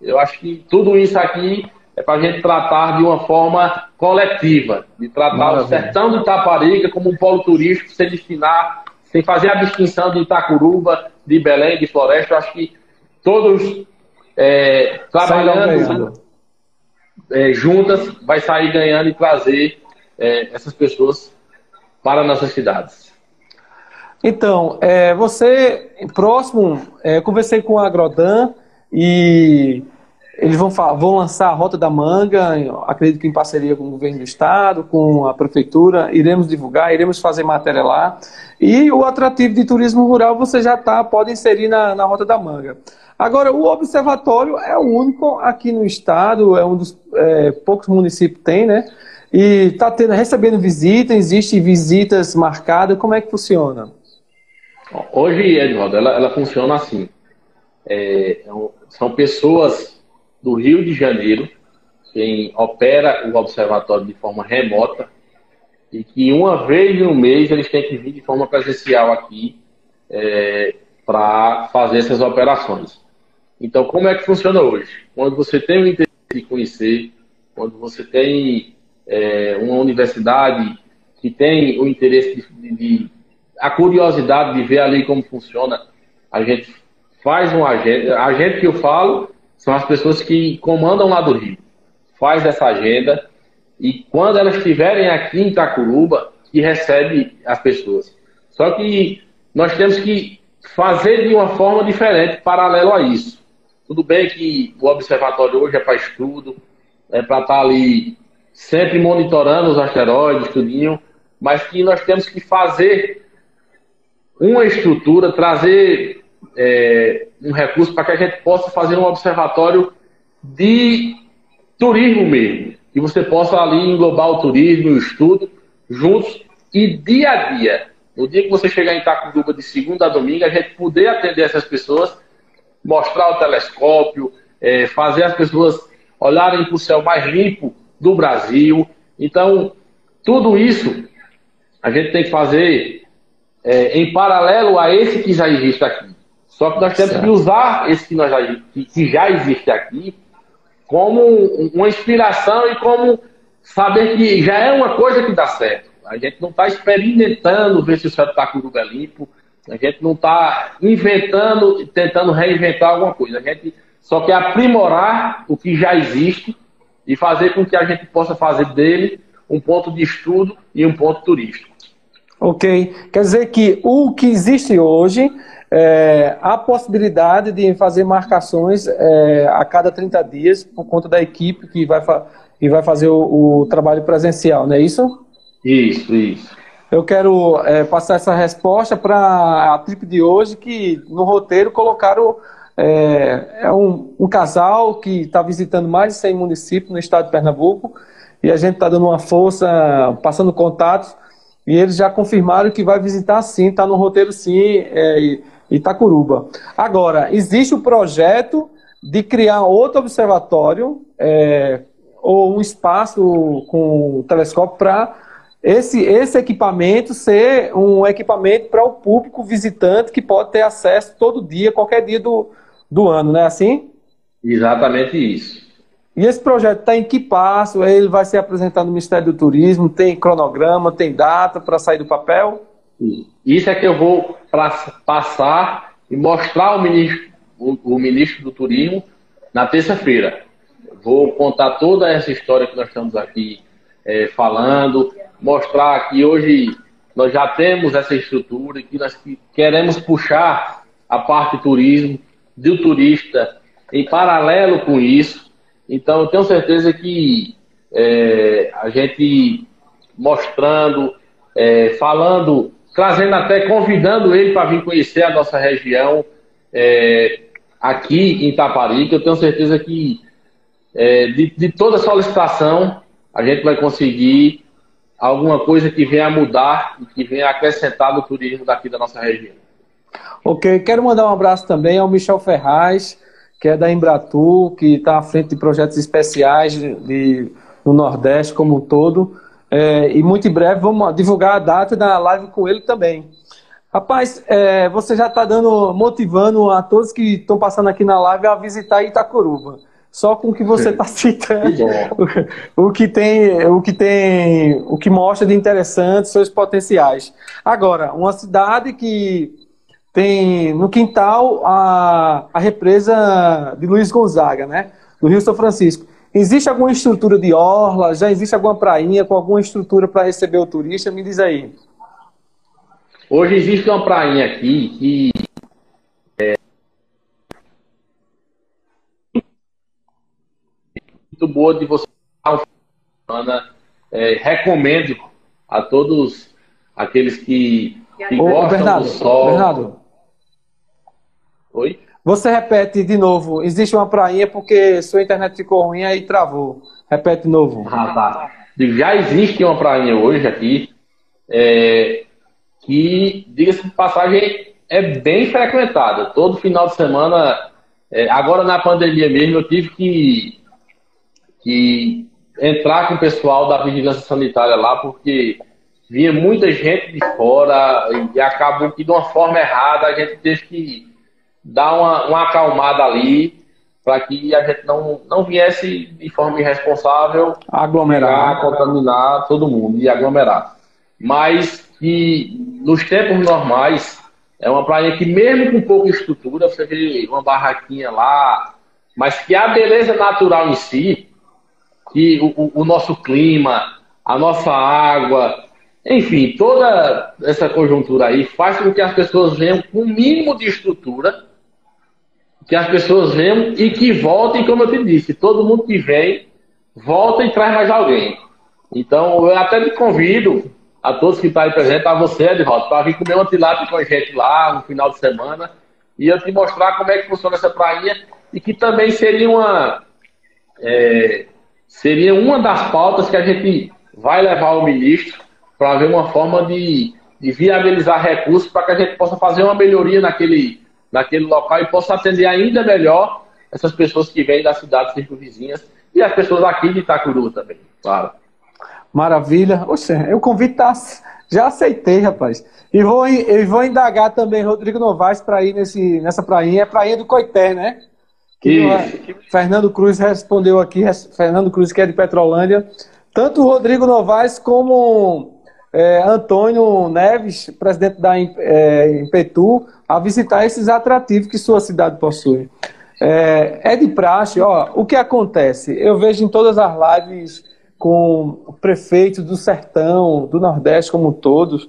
Eu acho que tudo isso aqui é para a gente tratar de uma forma coletiva, de tratar Maravilha. o sertão de Itaparica como um polo turístico, sem destinar, sem fazer a distinção de Itacuruba, de Belém, de Floresta. Acho que todos é, trabalhando é, juntas vai sair ganhando e trazer é, essas pessoas para nossas cidades. Então, é, você, próximo, é, conversei com a Agrodan e eles vão, vão lançar a Rota da Manga, acredito que em parceria com o governo do estado, com a prefeitura, iremos divulgar, iremos fazer matéria lá. E o atrativo de turismo rural você já tá, pode inserir na, na Rota da Manga. Agora, o observatório é o único aqui no estado, é um dos é, poucos municípios que tem, né? E está recebendo visita, existe visitas marcadas, como é que funciona? Hoje, Edvaldo, ela, ela funciona assim. É, é são pessoas do Rio de Janeiro quem opera o observatório de forma remota e que uma vez no mês eles têm que vir de forma presencial aqui é, para fazer essas operações. Então, como é que funciona hoje? Quando você tem o interesse de conhecer, quando você tem é, uma universidade que tem o interesse de, de a curiosidade de ver ali como funciona, a gente faz um agenda. A agenda que eu falo são as pessoas que comandam lá do Rio. Faz essa agenda e quando elas estiverem aqui em Itacuruba, que recebe as pessoas. Só que nós temos que fazer de uma forma diferente, paralelo a isso. Tudo bem que o observatório hoje é para estudo, é para estar tá ali sempre monitorando os asteroides, tudinho, mas que nós temos que fazer uma estrutura, trazer é, um recurso para que a gente possa fazer um observatório de turismo mesmo. Que você possa ali englobar o turismo e o estudo juntos e dia a dia. No dia que você chegar em Itacuruba de segunda a domingo, a gente poder atender essas pessoas, mostrar o telescópio, é, fazer as pessoas olharem para o céu mais limpo do Brasil. Então, tudo isso a gente tem que fazer é, em paralelo a esse que já existe aqui. Só que nós temos certo. que usar esse que, nós já, que, que já existe aqui como uma inspiração e como saber que já é uma coisa que dá certo. A gente não está experimentando ver se o céu está com o limpo, a gente não está inventando, tentando reinventar alguma coisa. A gente só quer aprimorar o que já existe e fazer com que a gente possa fazer dele um ponto de estudo e um ponto turístico. Ok. Quer dizer que o que existe hoje é, há possibilidade de fazer marcações é, a cada 30 dias por conta da equipe que vai, que vai fazer o, o trabalho presencial, não é isso? Isso, isso. Eu quero é, passar essa resposta para a trip de hoje, que no roteiro colocaram é, é um, um, casal que está visitando mais de 100 municípios no estado de Pernambuco e a gente está dando uma força, passando contatos e eles já confirmaram que vai visitar sim, está no roteiro sim, é, Itacuruba. Agora, existe o projeto de criar outro observatório é, ou um espaço com telescópio para esse, esse equipamento ser um equipamento para o público visitante que pode ter acesso todo dia, qualquer dia do, do ano, não é assim? Exatamente isso. E esse projeto está em que passo? Ele vai ser apresentado no Ministério do Turismo? Tem cronograma, tem data para sair do papel? Isso é que eu vou passar e mostrar ao ministro, o, o ministro do Turismo na terça-feira. Vou contar toda essa história que nós estamos aqui é, falando, mostrar que hoje nós já temos essa estrutura e que nós queremos puxar a parte turismo, do turista, em paralelo com isso. Então, eu tenho certeza que é, a gente mostrando, é, falando, trazendo até, convidando ele para vir conhecer a nossa região é, aqui em Taparica, eu tenho certeza que é, de, de toda solicitação a gente vai conseguir alguma coisa que venha mudar e que venha acrescentar no turismo daqui da nossa região. Ok, quero mandar um abraço também ao Michel Ferraz, que é da Embratur, que está à frente de projetos especiais de, de, no Nordeste como um todo. É, e muito em breve vamos divulgar a data da live com ele também. Rapaz, é, você já está dando, motivando a todos que estão passando aqui na live a visitar Itacuruba só com o que você está citando, o, o, que tem, o que tem, o que mostra de interessante seus potenciais. Agora, uma cidade que tem no quintal a, a represa de Luiz Gonzaga, né, do Rio São Francisco. Existe alguma estrutura de orla? Já existe alguma prainha com alguma estrutura para receber o turista? Me diz aí. Hoje existe uma prainha aqui que muito boa de você é, recomendo a todos aqueles que, que Ô, gostam Bernardo, do sol. Bernardo. Oi? Você repete de novo. Existe uma prainha porque sua internet ficou ruim aí travou. Repete de novo. Ah, tá. Já existe uma prainha hoje aqui é, que, diga-se de passagem, é bem frequentada. Todo final de semana, é, agora na pandemia mesmo, eu tive que que entrar com o pessoal da vigilância sanitária lá, porque vinha muita gente de fora e acabou que de uma forma errada a gente teve que dar uma, uma acalmada ali para que a gente não, não viesse de forma irresponsável aglomerar, contaminar todo mundo e aglomerar. Mas que nos tempos normais é uma praia que mesmo com pouca estrutura, você vê uma barraquinha lá, mas que a beleza natural em si que o, o nosso clima, a nossa água, enfim, toda essa conjuntura aí faz com que as pessoas venham com o mínimo de estrutura, que as pessoas venham e que voltem, como eu te disse, todo mundo que vem, volta e traz mais alguém. Então, eu até te convido a todos que estão aí presentes, a você, Edvaldo, para vir comer uma tilápia com a gente lá no final de semana e eu te mostrar como é que funciona essa prainha e que também seria uma. É, seria uma das pautas que a gente vai levar ao ministro para ver uma forma de, de viabilizar recursos para que a gente possa fazer uma melhoria naquele, naquele local e possa atender ainda melhor essas pessoas que vêm das cidades circunvizinhas e as pessoas aqui de Itacuru também, claro. Maravilha. Oxe, o convite tá, já aceitei, rapaz. E vou, e vou indagar também Rodrigo Novaes para ir nesse, nessa prainha. É prainha do Coité, né? Que é, Fernando Cruz respondeu aqui, Fernando Cruz, que é de Petrolândia. Tanto o Rodrigo Novaes como é, Antônio Neves, presidente da é, Impetu, a visitar esses atrativos que sua cidade possui. É, é de praxe, ó, o que acontece? Eu vejo em todas as lives com prefeitos do sertão, do Nordeste como todos,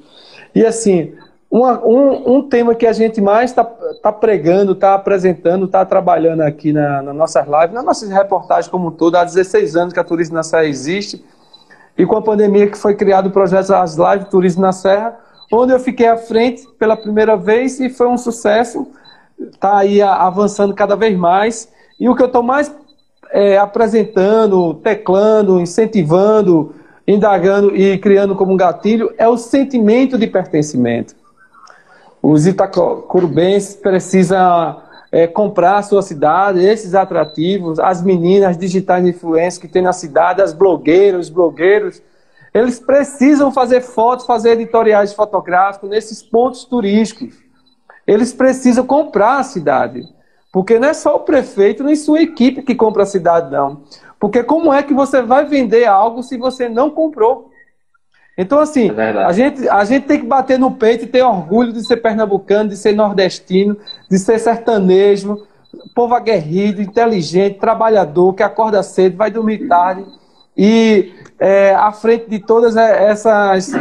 e assim, uma, um, um, tema que a gente mais está tá pregando, está apresentando, está trabalhando aqui na, na nossas lives, nas nossas reportagens como todo, há 16 anos que a Turismo na Serra existe, e com a pandemia que foi criado o projeto As Lives Turismo na Serra, onde eu fiquei à frente pela primeira vez e foi um sucesso, está aí avançando cada vez mais, e o que eu estou mais é, apresentando, teclando, incentivando, indagando e criando como um gatilho é o sentimento de pertencimento. Os itacurubenses precisam é, comprar a sua cidade, esses atrativos, as meninas digitais influências que tem na cidade, as blogueiras, os blogueiros, eles precisam fazer fotos, fazer editoriais fotográficos nesses pontos turísticos. Eles precisam comprar a cidade. Porque não é só o prefeito nem sua equipe que compra a cidade, não. Porque como é que você vai vender algo se você não comprou? Então, assim, é a, gente, a gente tem que bater no peito e ter orgulho de ser pernambucano, de ser nordestino, de ser sertanejo, povo aguerrido, inteligente, trabalhador, que acorda cedo, vai dormir tarde. E é, à frente de todas essas,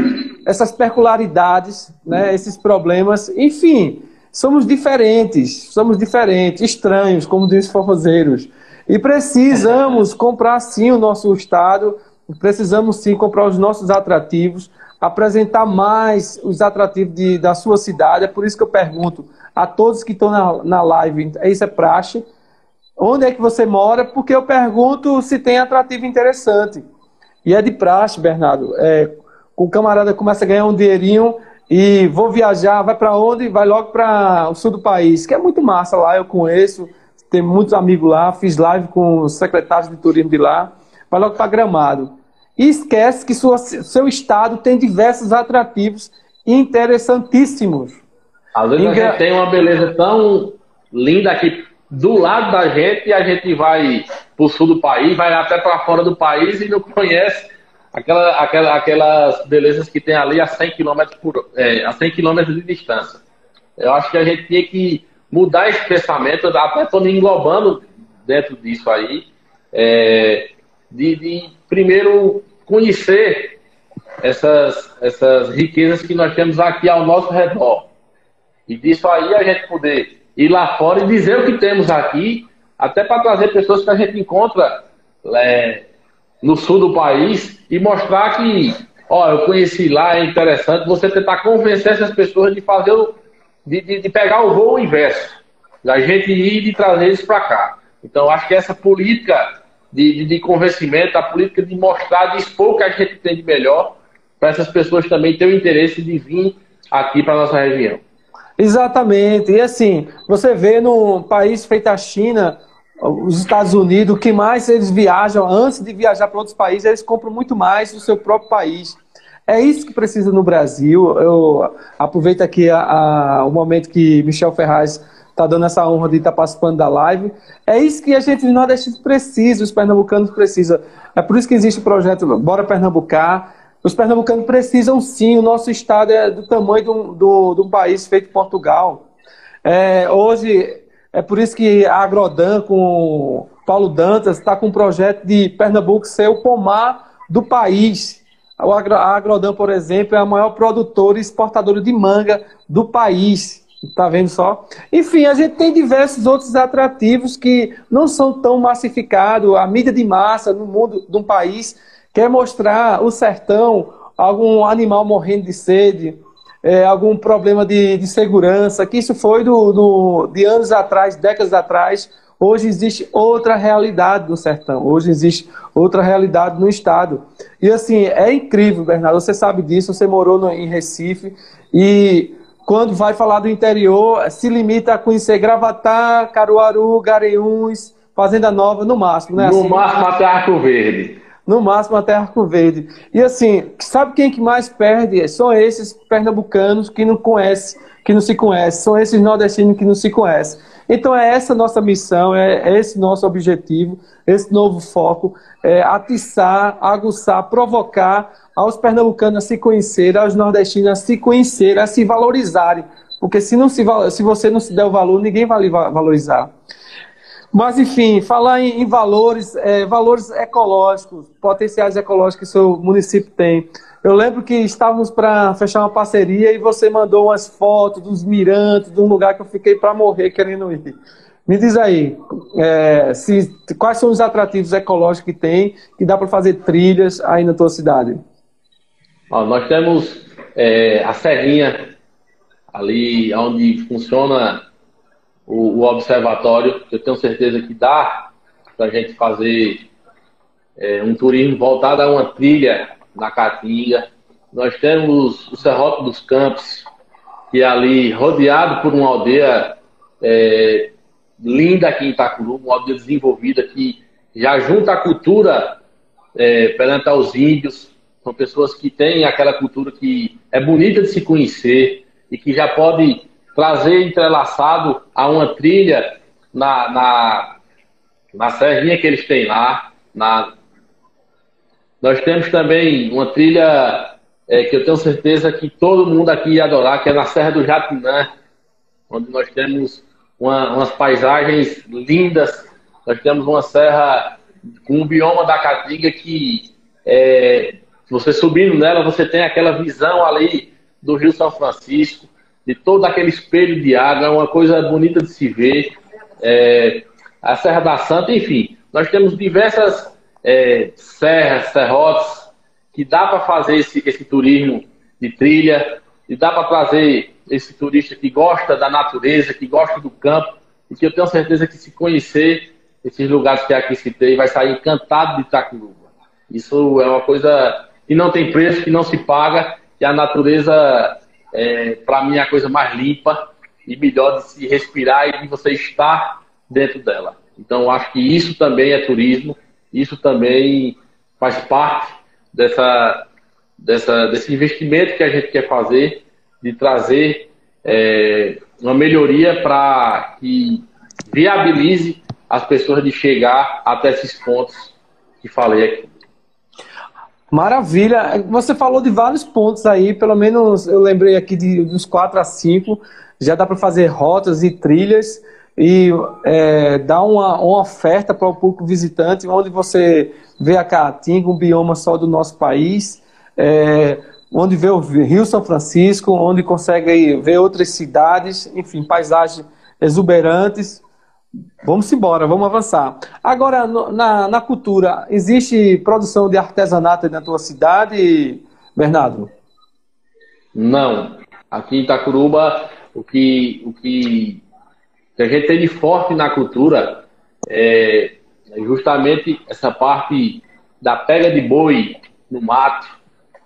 essas peculiaridades, né, esses problemas, enfim, somos diferentes, somos diferentes, estranhos, como diz os forrozeiros. E precisamos comprar sim o nosso Estado, precisamos sim comprar os nossos atrativos, apresentar mais os atrativos de, da sua cidade. É por isso que eu pergunto a todos que estão na, na live, isso é praxe, onde é que você mora? Porque eu pergunto se tem atrativo interessante. E é de praxe, Bernardo. É, o camarada começa a ganhar um dinheirinho e vou viajar, vai para onde? Vai logo para o sul do país, que é muito massa lá, eu conheço, tem muitos amigos lá, fiz live com os secretários de turismo de lá, vai logo para Gramado. E esquece que sua, seu estado tem diversos atrativos interessantíssimos. Às vezes Ingra... a gente tem uma beleza tão linda aqui do lado da gente e a gente vai para o sul do país, vai até para fora do país e não conhece aquela, aquela, aquelas belezas que tem ali a 100 km, por, é, a 100 km de distância. Eu acho que a gente tinha que mudar esse pensamento, até estou me englobando dentro disso aí, é, de, de, primeiro conhecer essas, essas riquezas que nós temos aqui ao nosso redor. E disso aí a gente poder ir lá fora e dizer o que temos aqui, até para trazer pessoas que a gente encontra é, no sul do país e mostrar que, ó, eu conheci lá, é interessante, você tentar convencer essas pessoas de fazer o, de, de, de pegar o voo inverso, da gente ir e trazer isso para cá. Então, acho que essa política de, de, convencimento, a política de mostrar, de expor o que a gente tem de melhor, para essas pessoas também terem o interesse de vir aqui para nossa região. Exatamente. E assim, você vê num país feito a China, os Estados Unidos, que mais eles viajam, antes de viajar para outros países, eles compram muito mais do seu próprio país. É isso que precisa no Brasil. Eu aproveito aqui a, a, o momento que Michel Ferraz está dando essa honra de estar tá participando da live. É isso que a gente de Nordeste precisa, os pernambucanos precisam. É por isso que existe o projeto Bora Pernambucar. Os pernambucanos precisam sim, o nosso estado é do tamanho de um, do, um país feito Portugal. É, hoje é por isso que a Agrodan, com Paulo Dantas, está com um projeto de Pernambuco ser o pomar do país. A Agrodan, por exemplo, é a maior produtora e exportadora de manga do país. Está vendo só? Enfim, a gente tem diversos outros atrativos que não são tão massificados. A mídia de massa no mundo de um país quer mostrar o sertão, algum animal morrendo de sede, é, algum problema de, de, segurança, que isso foi do, do, de anos atrás, décadas atrás. Hoje existe outra realidade no sertão, hoje existe outra realidade no estado. E assim, é incrível, Bernardo, você sabe disso, você morou no, em Recife e quando vai falar do interior, se limita a conhecer Gravatar, Caruaru, Garanhuns, Fazenda Nova, no máximo, né? No assim, máximo até Arco Verde no máximo até Arco Verde. E assim, sabe quem que mais perde? São esses pernambucanos que não conhecem, que não se conhecem, são esses nordestinos que não se conhecem. Então é essa nossa missão, é, esse nosso objetivo, esse novo foco, é atiçar, aguçar, provocar aos pernambucanos a se conhecerem, aos nordestinos a se conhecerem, a se valorizarem. Porque se, não se, se você não se der o valor, ninguém vai valorizar. Mas, enfim, falar em, em valores, é, valores ecológicos, potenciais ecológicos que o seu município tem. Eu lembro que estávamos para fechar uma parceria e você mandou umas fotos dos mirantes, de um lugar que eu fiquei para morrer querendo ir. Me diz aí, é, se, quais são os atrativos ecológicos que tem, que dá para fazer trilhas aí na tua cidade? Ó, nós temos é, a Serrinha, ali onde funciona o, o observatório, eu tenho certeza que dá para a gente fazer é, um turismo voltado a uma trilha na Caatinga. Nós temos o Serrote dos Campos, que é ali rodeado por uma aldeia é, linda aqui em Itacuru, uma aldeia desenvolvida que já junta a cultura é, perante aos índios. São pessoas que têm aquela cultura que é bonita de se conhecer e que já pode trazer entrelaçado a uma trilha na, na, na serrinha que eles têm lá. Na... Nós temos também uma trilha é, que eu tenho certeza que todo mundo aqui ia adorar, que é na Serra do Jatinã, onde nós temos uma, umas paisagens lindas. Nós temos uma serra com um bioma da Caatinga que é, você subindo nela, você tem aquela visão ali do Rio São Francisco, de todo aquele espelho de água, é uma coisa bonita de se ver. É, a Serra da Santa, enfim, nós temos diversas é, serras, serrotes, que dá para fazer esse, esse turismo de trilha, e dá para trazer esse turista que gosta da natureza, que gosta do campo, e que eu tenho certeza que se conhecer esses lugares que aqui citei, vai sair encantado de Itacuruba. Isso é uma coisa que não tem preço, que não se paga, e a natureza, é, para mim, é a coisa mais limpa e melhor de se respirar e de você estar dentro dela. Então, acho que isso também é turismo, isso também faz parte dessa, dessa, desse investimento que a gente quer fazer, de trazer é, uma melhoria para que viabilize as pessoas de chegar até esses pontos que falei aqui. Maravilha. Você falou de vários pontos aí, pelo menos eu lembrei aqui de uns 4 a 5. Já dá para fazer rotas e trilhas e é, dar uma, uma oferta para o público visitante, onde você vê a Caatinga, um bioma só do nosso país, é, onde vê o Rio São Francisco, onde consegue ver outras cidades, enfim, paisagens exuberantes. Vamos embora, vamos avançar. Agora, na, na cultura, existe produção de artesanato na tua cidade, Bernardo? Não. Aqui em Itacuruba, o que, o que que a gente tem de forte na cultura é justamente essa parte da pega de boi no mato,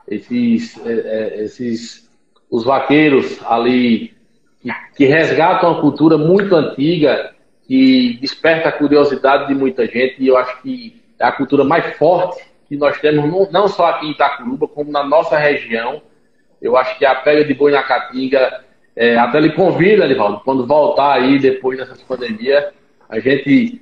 esses, é, é, esses os vaqueiros ali que, que resgatam a cultura muito antiga, que desperta a curiosidade de muita gente, e eu acho que é a cultura mais forte que nós temos, não só aqui em Itacuruba, como na nossa região. Eu acho que a pega de boi na Caatinga é, até ele convida, Livaldo, quando voltar aí depois dessa pandemia, a gente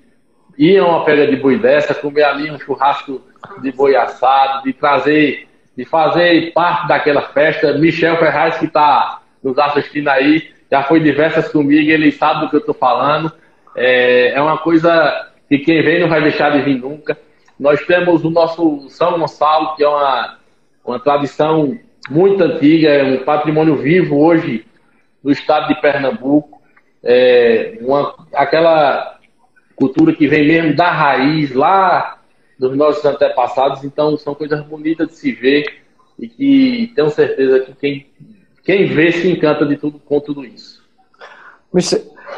ir a uma pega de boi dessa, comer ali um churrasco de boi assado, de trazer, de fazer parte daquela festa. Michel Ferraz, que está nos assistindo aí, já foi diversas comigo, ele sabe do que eu estou falando. É, é uma coisa que quem vem não vai deixar de vir nunca. Nós temos o nosso São Gonçalo, que é uma, uma tradição muito antiga, é um patrimônio vivo hoje no estado de Pernambuco, é, uma, aquela cultura que vem mesmo da raiz, lá dos nossos antepassados, então são coisas bonitas de se ver e que tenho certeza que quem, quem vê se encanta de tudo com tudo isso.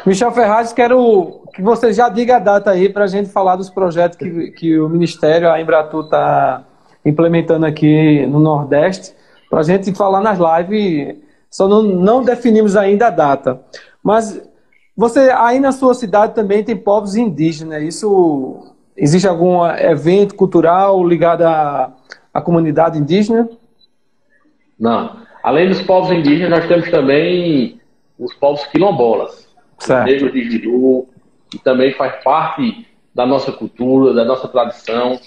Michel Ferraz, quero que você já diga a data aí para a gente falar dos projetos que, que o Ministério, a Embratu, está implementando aqui no Nordeste, para a gente falar nas lives só não, não definimos ainda a data. Mas você aí na sua cidade também tem povos indígenas. Isso existe algum evento cultural ligado à, à comunidade indígena? Não. Além dos povos indígenas, nós temos também os povos quilombolas, certo. os negros de Jiru, que também faz parte da nossa cultura, da nossa tradição,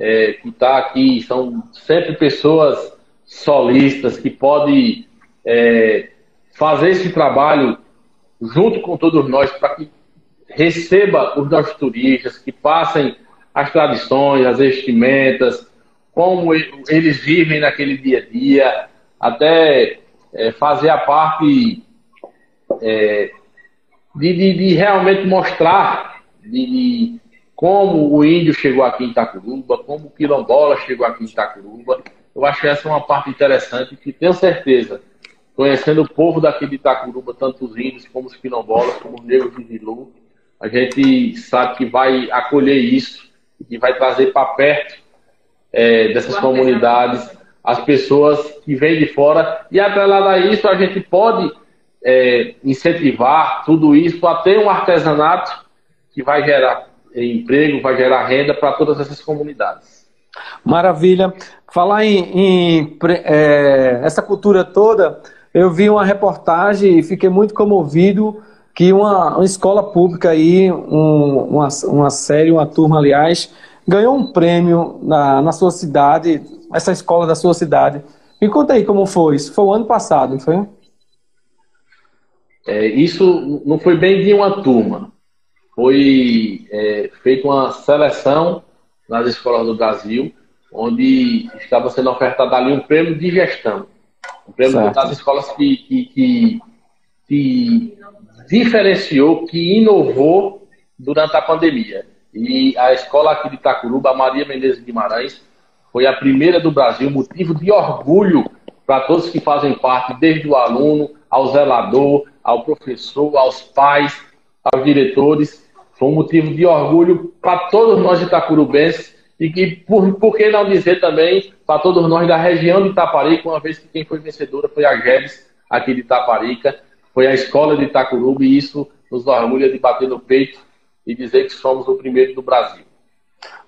é, que está aqui, são sempre pessoas solistas que podem é, fazer esse trabalho junto com todos nós para que receba os nossos turistas, que passem as tradições, as vestimentas, como eles vivem naquele dia a dia, até é, fazer a parte é, de, de, de, realmente mostrar de, de, como o índio chegou aqui em Itacuruba, como o quilombola chegou aqui em Itacuruba. Eu acho que essa é uma parte interessante que tenho certeza conhecendo o povo daqui de Itacuruba, tanto os índios como os quilombolas, como os negros de Zilu, a gente sabe que vai acolher isso e que vai trazer para perto é, dessas comunidades as pessoas que vêm de fora. E atrelado a isso, a gente pode é, incentivar tudo isso ter um artesanato que vai gerar emprego, vai gerar renda para todas essas comunidades. Maravilha. Falar em, em é, essa cultura toda, eu vi uma reportagem e fiquei muito comovido que uma, uma escola pública aí, um, uma, uma série, uma turma, aliás, ganhou um prêmio na, na sua cidade, essa escola da sua cidade. Me conta aí como foi isso. Foi o ano passado, não foi? É, isso não foi bem de uma turma. Foi é, feita uma seleção nas escolas do Brasil, onde estava sendo ofertado ali um prêmio de gestão. Prêmio certo. das escolas que, que, que, que diferenciou, que inovou durante a pandemia. E a escola aqui de Itacuruba, a Maria Menezes Guimarães, foi a primeira do Brasil, motivo de orgulho para todos que fazem parte, desde o aluno, ao zelador, ao professor, aos pais, aos diretores. Foi um motivo de orgulho para todos nós Itacurubenses e que, por, por que não dizer também, para todos nós da região de Itaparica, uma vez que quem foi vencedora foi a GEBS, aqui de Itaparica, foi a escola de Itacuruba, e isso nos orgulha de bater no peito e dizer que somos o primeiro do Brasil.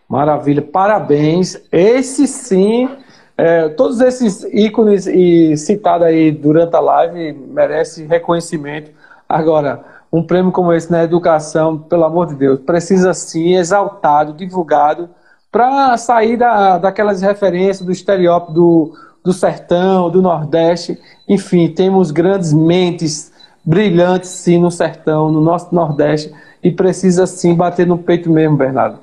Maravilha, parabéns. Esse sim, é, todos esses ícones e citados aí durante a live merece reconhecimento. Agora, um prêmio como esse na educação, pelo amor de Deus, precisa sim exaltado, divulgado, para sair da, daquelas referências do estereótipo do, do sertão, do Nordeste. Enfim, temos grandes mentes brilhantes sim no sertão, no nosso Nordeste, e precisa sim bater no peito mesmo, Bernardo.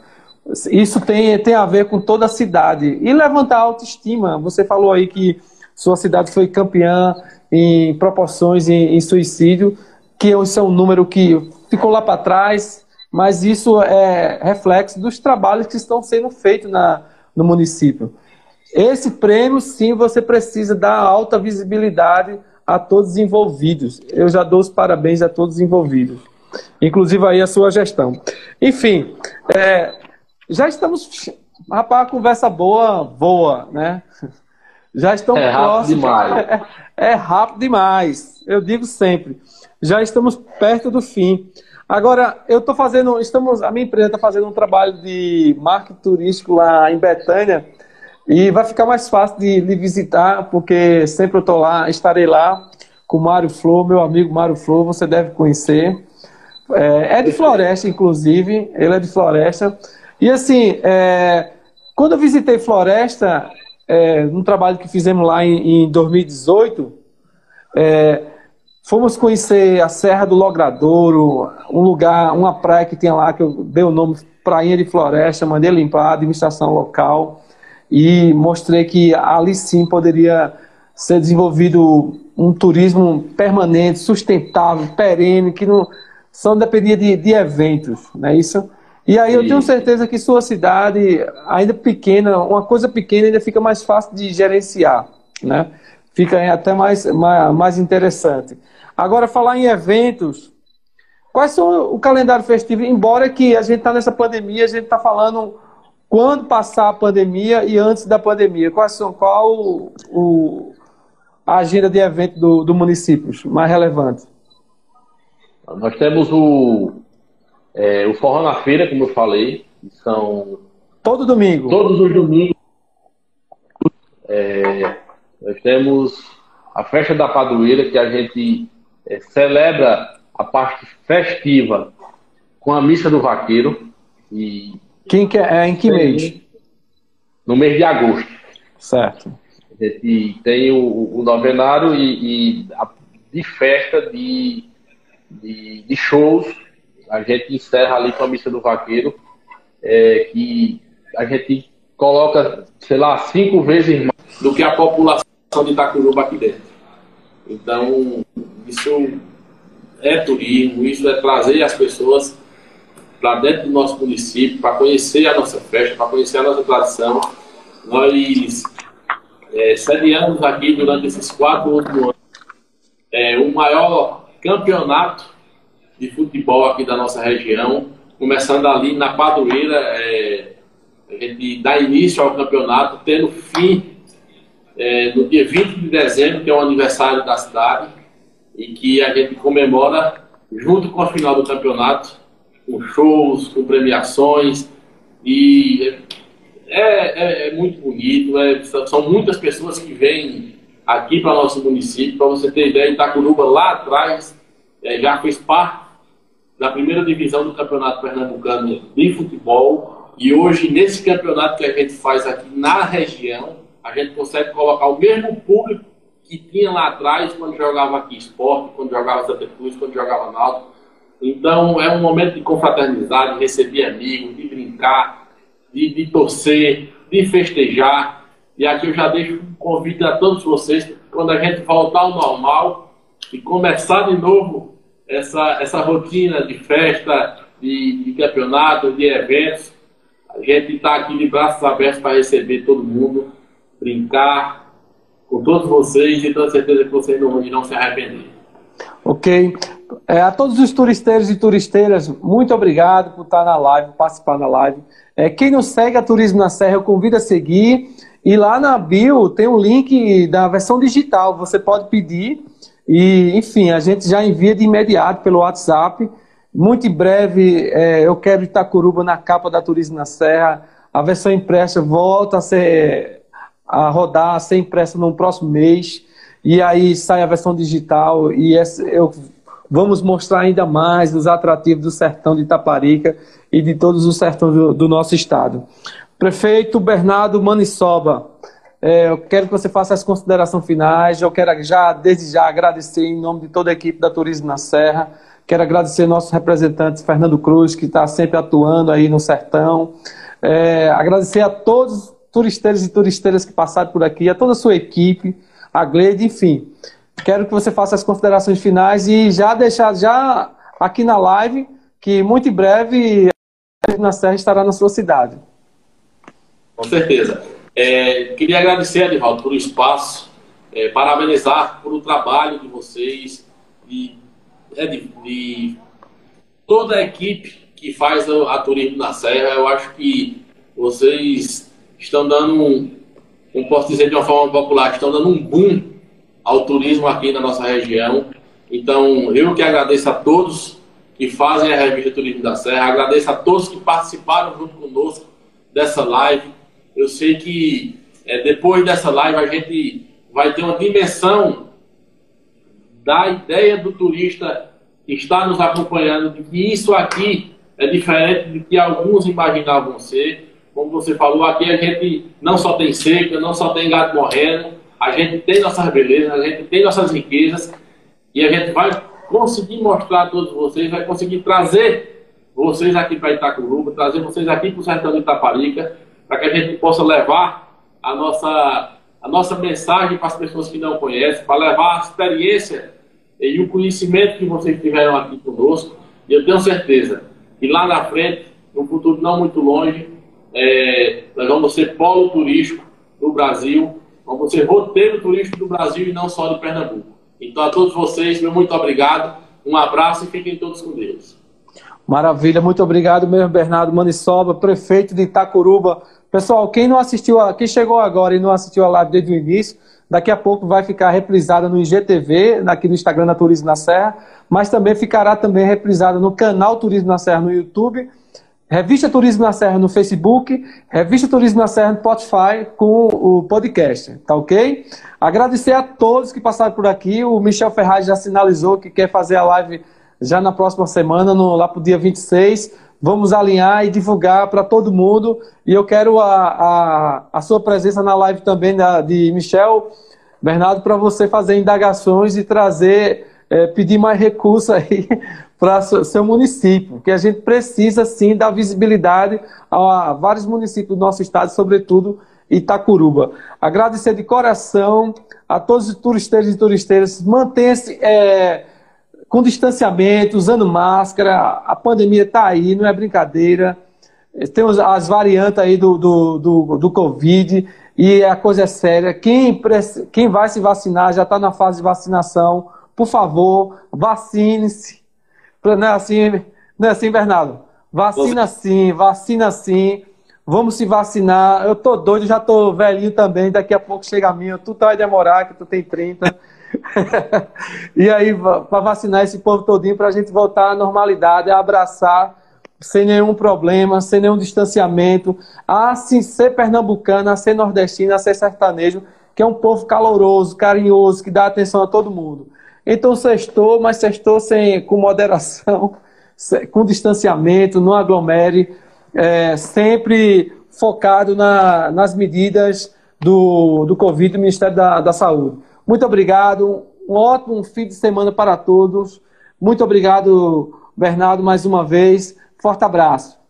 Isso tem, tem a ver com toda a cidade. E levantar a autoestima. Você falou aí que sua cidade foi campeã em proporções em, em suicídio, que isso é um número que ficou lá para trás, mas isso é reflexo dos trabalhos que estão sendo feitos na, no município. Esse prêmio, sim, você precisa dar alta visibilidade a todos os envolvidos. Eu já dou os parabéns a todos os envolvidos, inclusive aí a sua gestão. Enfim, é, já estamos. Rapaz, a conversa boa, voa, né? Já estamos é próximos. Rápido demais. É, é rápido demais. Eu digo sempre. Já estamos perto do fim. Agora, eu estou fazendo, estamos, a minha empresa está fazendo um trabalho de marketing turístico lá em Betânia e vai ficar mais fácil de, de visitar, porque sempre eu estou lá, estarei lá com o Mário Flor, meu amigo Mário Flor, você deve conhecer. É, é de Floresta, inclusive, ele é de Floresta. E assim, é, quando eu visitei Floresta, é, num trabalho que fizemos lá em, em 2018, é, fomos conhecer a Serra do Logradouro, um lugar, uma praia que tinha lá, que eu dei o nome Prainha de Floresta, mandei limpar a administração local e mostrei que ali sim poderia ser desenvolvido um turismo permanente, sustentável, perene, que não só dependia de, de eventos, não é isso? E aí eu tenho certeza que sua cidade, ainda pequena, uma coisa pequena ainda fica mais fácil de gerenciar, né? Fica até mais, mais, interessante. Agora, falar em eventos, quais são o calendário festivo? Embora que a gente está nessa pandemia, a gente está falando quando passar a pandemia e antes da pandemia. Quais são, qual o, o a agenda de evento do, do município mais relevante? Nós temos o é, o Forró na Feira, como eu falei, são. Todo domingo. Todos os domingos. É, temos a festa da padroeira, que a gente é, celebra a parte festiva com a missa do vaqueiro. E Quem que é, é em que mês? No mês de agosto. Certo. A gente tem o, o novenário e, e a, de festa de, de, de shows a gente encerra ali com a missa do vaqueiro, é, que a gente coloca, sei lá, cinco vezes mais do que a população de Itacuruba aqui dentro. Então, isso é turismo, isso é trazer as pessoas para dentro do nosso município, para conhecer a nossa festa, para conhecer a nossa tradição. Nós é, sediamos aqui durante esses quatro últimos anos é, o maior campeonato de futebol aqui da nossa região, começando ali na Padroeira, é, a gente dá início ao campeonato, tendo fim é, no dia 20 de dezembro, que é o aniversário da cidade, e que a gente comemora junto com o final do campeonato, com shows, com premiações, e é, é, é muito bonito, é, são muitas pessoas que vêm aqui para nosso município, para você ter ideia, Itacuruba lá atrás é, já fez parte da primeira divisão do Campeonato Pernambucano de Futebol. E hoje, nesse campeonato que a gente faz aqui na região, a gente consegue colocar o mesmo público que tinha lá atrás, quando jogava aqui esporte, quando jogava Santa Cruz, quando jogava Náutico. Então, é um momento de confraternizar, de receber amigos, de brincar, de, de torcer, de festejar. E aqui eu já deixo um convite a todos vocês, quando a gente voltar ao normal e começar de novo essa, essa rotina de festa, de, de campeonato, de eventos, a gente está aqui de braços abertos para receber todo mundo, brincar com todos vocês e tenho certeza que vocês não não se arrepender. Ok. É, a todos os turisteiros e turisteiras, muito obrigado por estar na live, participar da live. É, quem não segue a Turismo na Serra, eu convido a seguir. E lá na bio tem um link da versão digital. Você pode pedir e, enfim, a gente já envia de imediato pelo WhatsApp. Muito em breve é, eu quero Itacuruba na capa da Turismo na Serra. A versão impressa volta a ser a rodar, a ser no próximo mês. E aí sai a versão digital e essa, eu vamos mostrar ainda mais os atrativos do sertão de Itaparica e de todos os sertões do, do nosso estado. Prefeito Bernardo Manissoba, é, eu quero que você faça as considerações finais. Eu quero já, desde já, agradecer em nome de toda a equipe da Turismo na Serra. Quero agradecer nossos representantes, Fernando Cruz, que está sempre atuando aí no sertão. É, agradecer a todos os turisteiros e turisteiras que passaram por aqui, a toda a sua equipe, a Gleide, enfim. Quero que você faça as considerações finais e já deixar já aqui na live que muito em breve na Serra estará na sua cidade. Com certeza. É, queria agradecer, Edivaldo, pelo espaço, é, parabenizar por o trabalho de vocês, de, é, de, de, toda a equipe que faz a, a Turismo na Serra. Eu acho que vocês estão dando um, como posso dizer de uma forma popular, estão dando um boom ao turismo aqui na nossa região. Então, eu que agradeço a todos que fazem a revista Turismo da Serra, agradeço a todos que participaram junto conosco dessa live. Eu sei que é, depois dessa live a gente vai ter uma dimensão da ideia do turista que está nos acompanhando, de que isso aqui é diferente do que alguns imaginavam ser. Como você falou, aqui a gente não só tem seca, não só tem gato morrendo, a gente tem nossas belezas, a gente tem nossas riquezas e a gente vai conseguir mostrar a todos vocês, vai conseguir trazer vocês aqui para Itacuruba, trazer vocês aqui para o sertão de Itaparica, para que a gente possa levar a nossa, a nossa mensagem para as pessoas que não conhecem, para levar a experiência e o conhecimento que vocês tiveram aqui conosco. E eu tenho certeza que lá na frente, no futuro não muito longe, é, nós vamos ser polo turístico do Brasil Vamos ser roteiro turístico do Brasil e não só de Pernambuco. Então, a todos vocês, meu muito obrigado. Um abraço e fiquem todos com Deus. Maravilha, muito obrigado mesmo, Bernardo Manissoba, prefeito de Itacuruba. Pessoal, quem não assistiu, a, quem chegou agora e não assistiu a live desde o início, daqui a pouco vai ficar reprisada no IGTV, aqui no Instagram da Turismo na Serra, mas também ficará também reprisada no canal Turismo na Serra no YouTube Revista Turismo na Serra no Facebook, Revista Turismo na Serra no Spotify com o podcast, tá ok? Agradecer a todos que passaram por aqui. O Michel Ferraz já sinalizou que quer fazer a live já na próxima semana, no, lá para o dia 26. Vamos alinhar e divulgar para todo mundo. E eu quero a, a, a sua presença na live também da, de Michel Bernardo para você fazer indagações e trazer, é, pedir mais recursos aí para seu município, que a gente precisa sim dar visibilidade a vários municípios do nosso estado, sobretudo Itacuruba. Agradecer de coração a todos os turisteiros e turisteiras, mantenha-se é, com distanciamento, usando máscara, a pandemia está aí, não é brincadeira. Temos as variantes aí do, do, do, do Covid e a coisa é séria. Quem, quem vai se vacinar já está na fase de vacinação. Por favor, vacine-se não é assim, não é assim, Bernardo? Vacina sim, vacina sim. Vamos se vacinar. Eu tô doido, já tô velhinho também. Daqui a pouco chega a minha. Tu vai demorar, que tu tem 30. e aí, para vacinar esse povo todinho, para a gente voltar à normalidade, abraçar sem nenhum problema, sem nenhum distanciamento, a sim, ser pernambucano, a ser nordestino, a ser sertanejo, que é um povo caloroso, carinhoso, que dá atenção a todo mundo. Então, sextou, mas sextou sem, com moderação, com distanciamento, não aglomere, é, sempre focado na, nas medidas do, do Covid do Ministério da, da Saúde. Muito obrigado, um ótimo fim de semana para todos. Muito obrigado, Bernardo, mais uma vez. Forte abraço.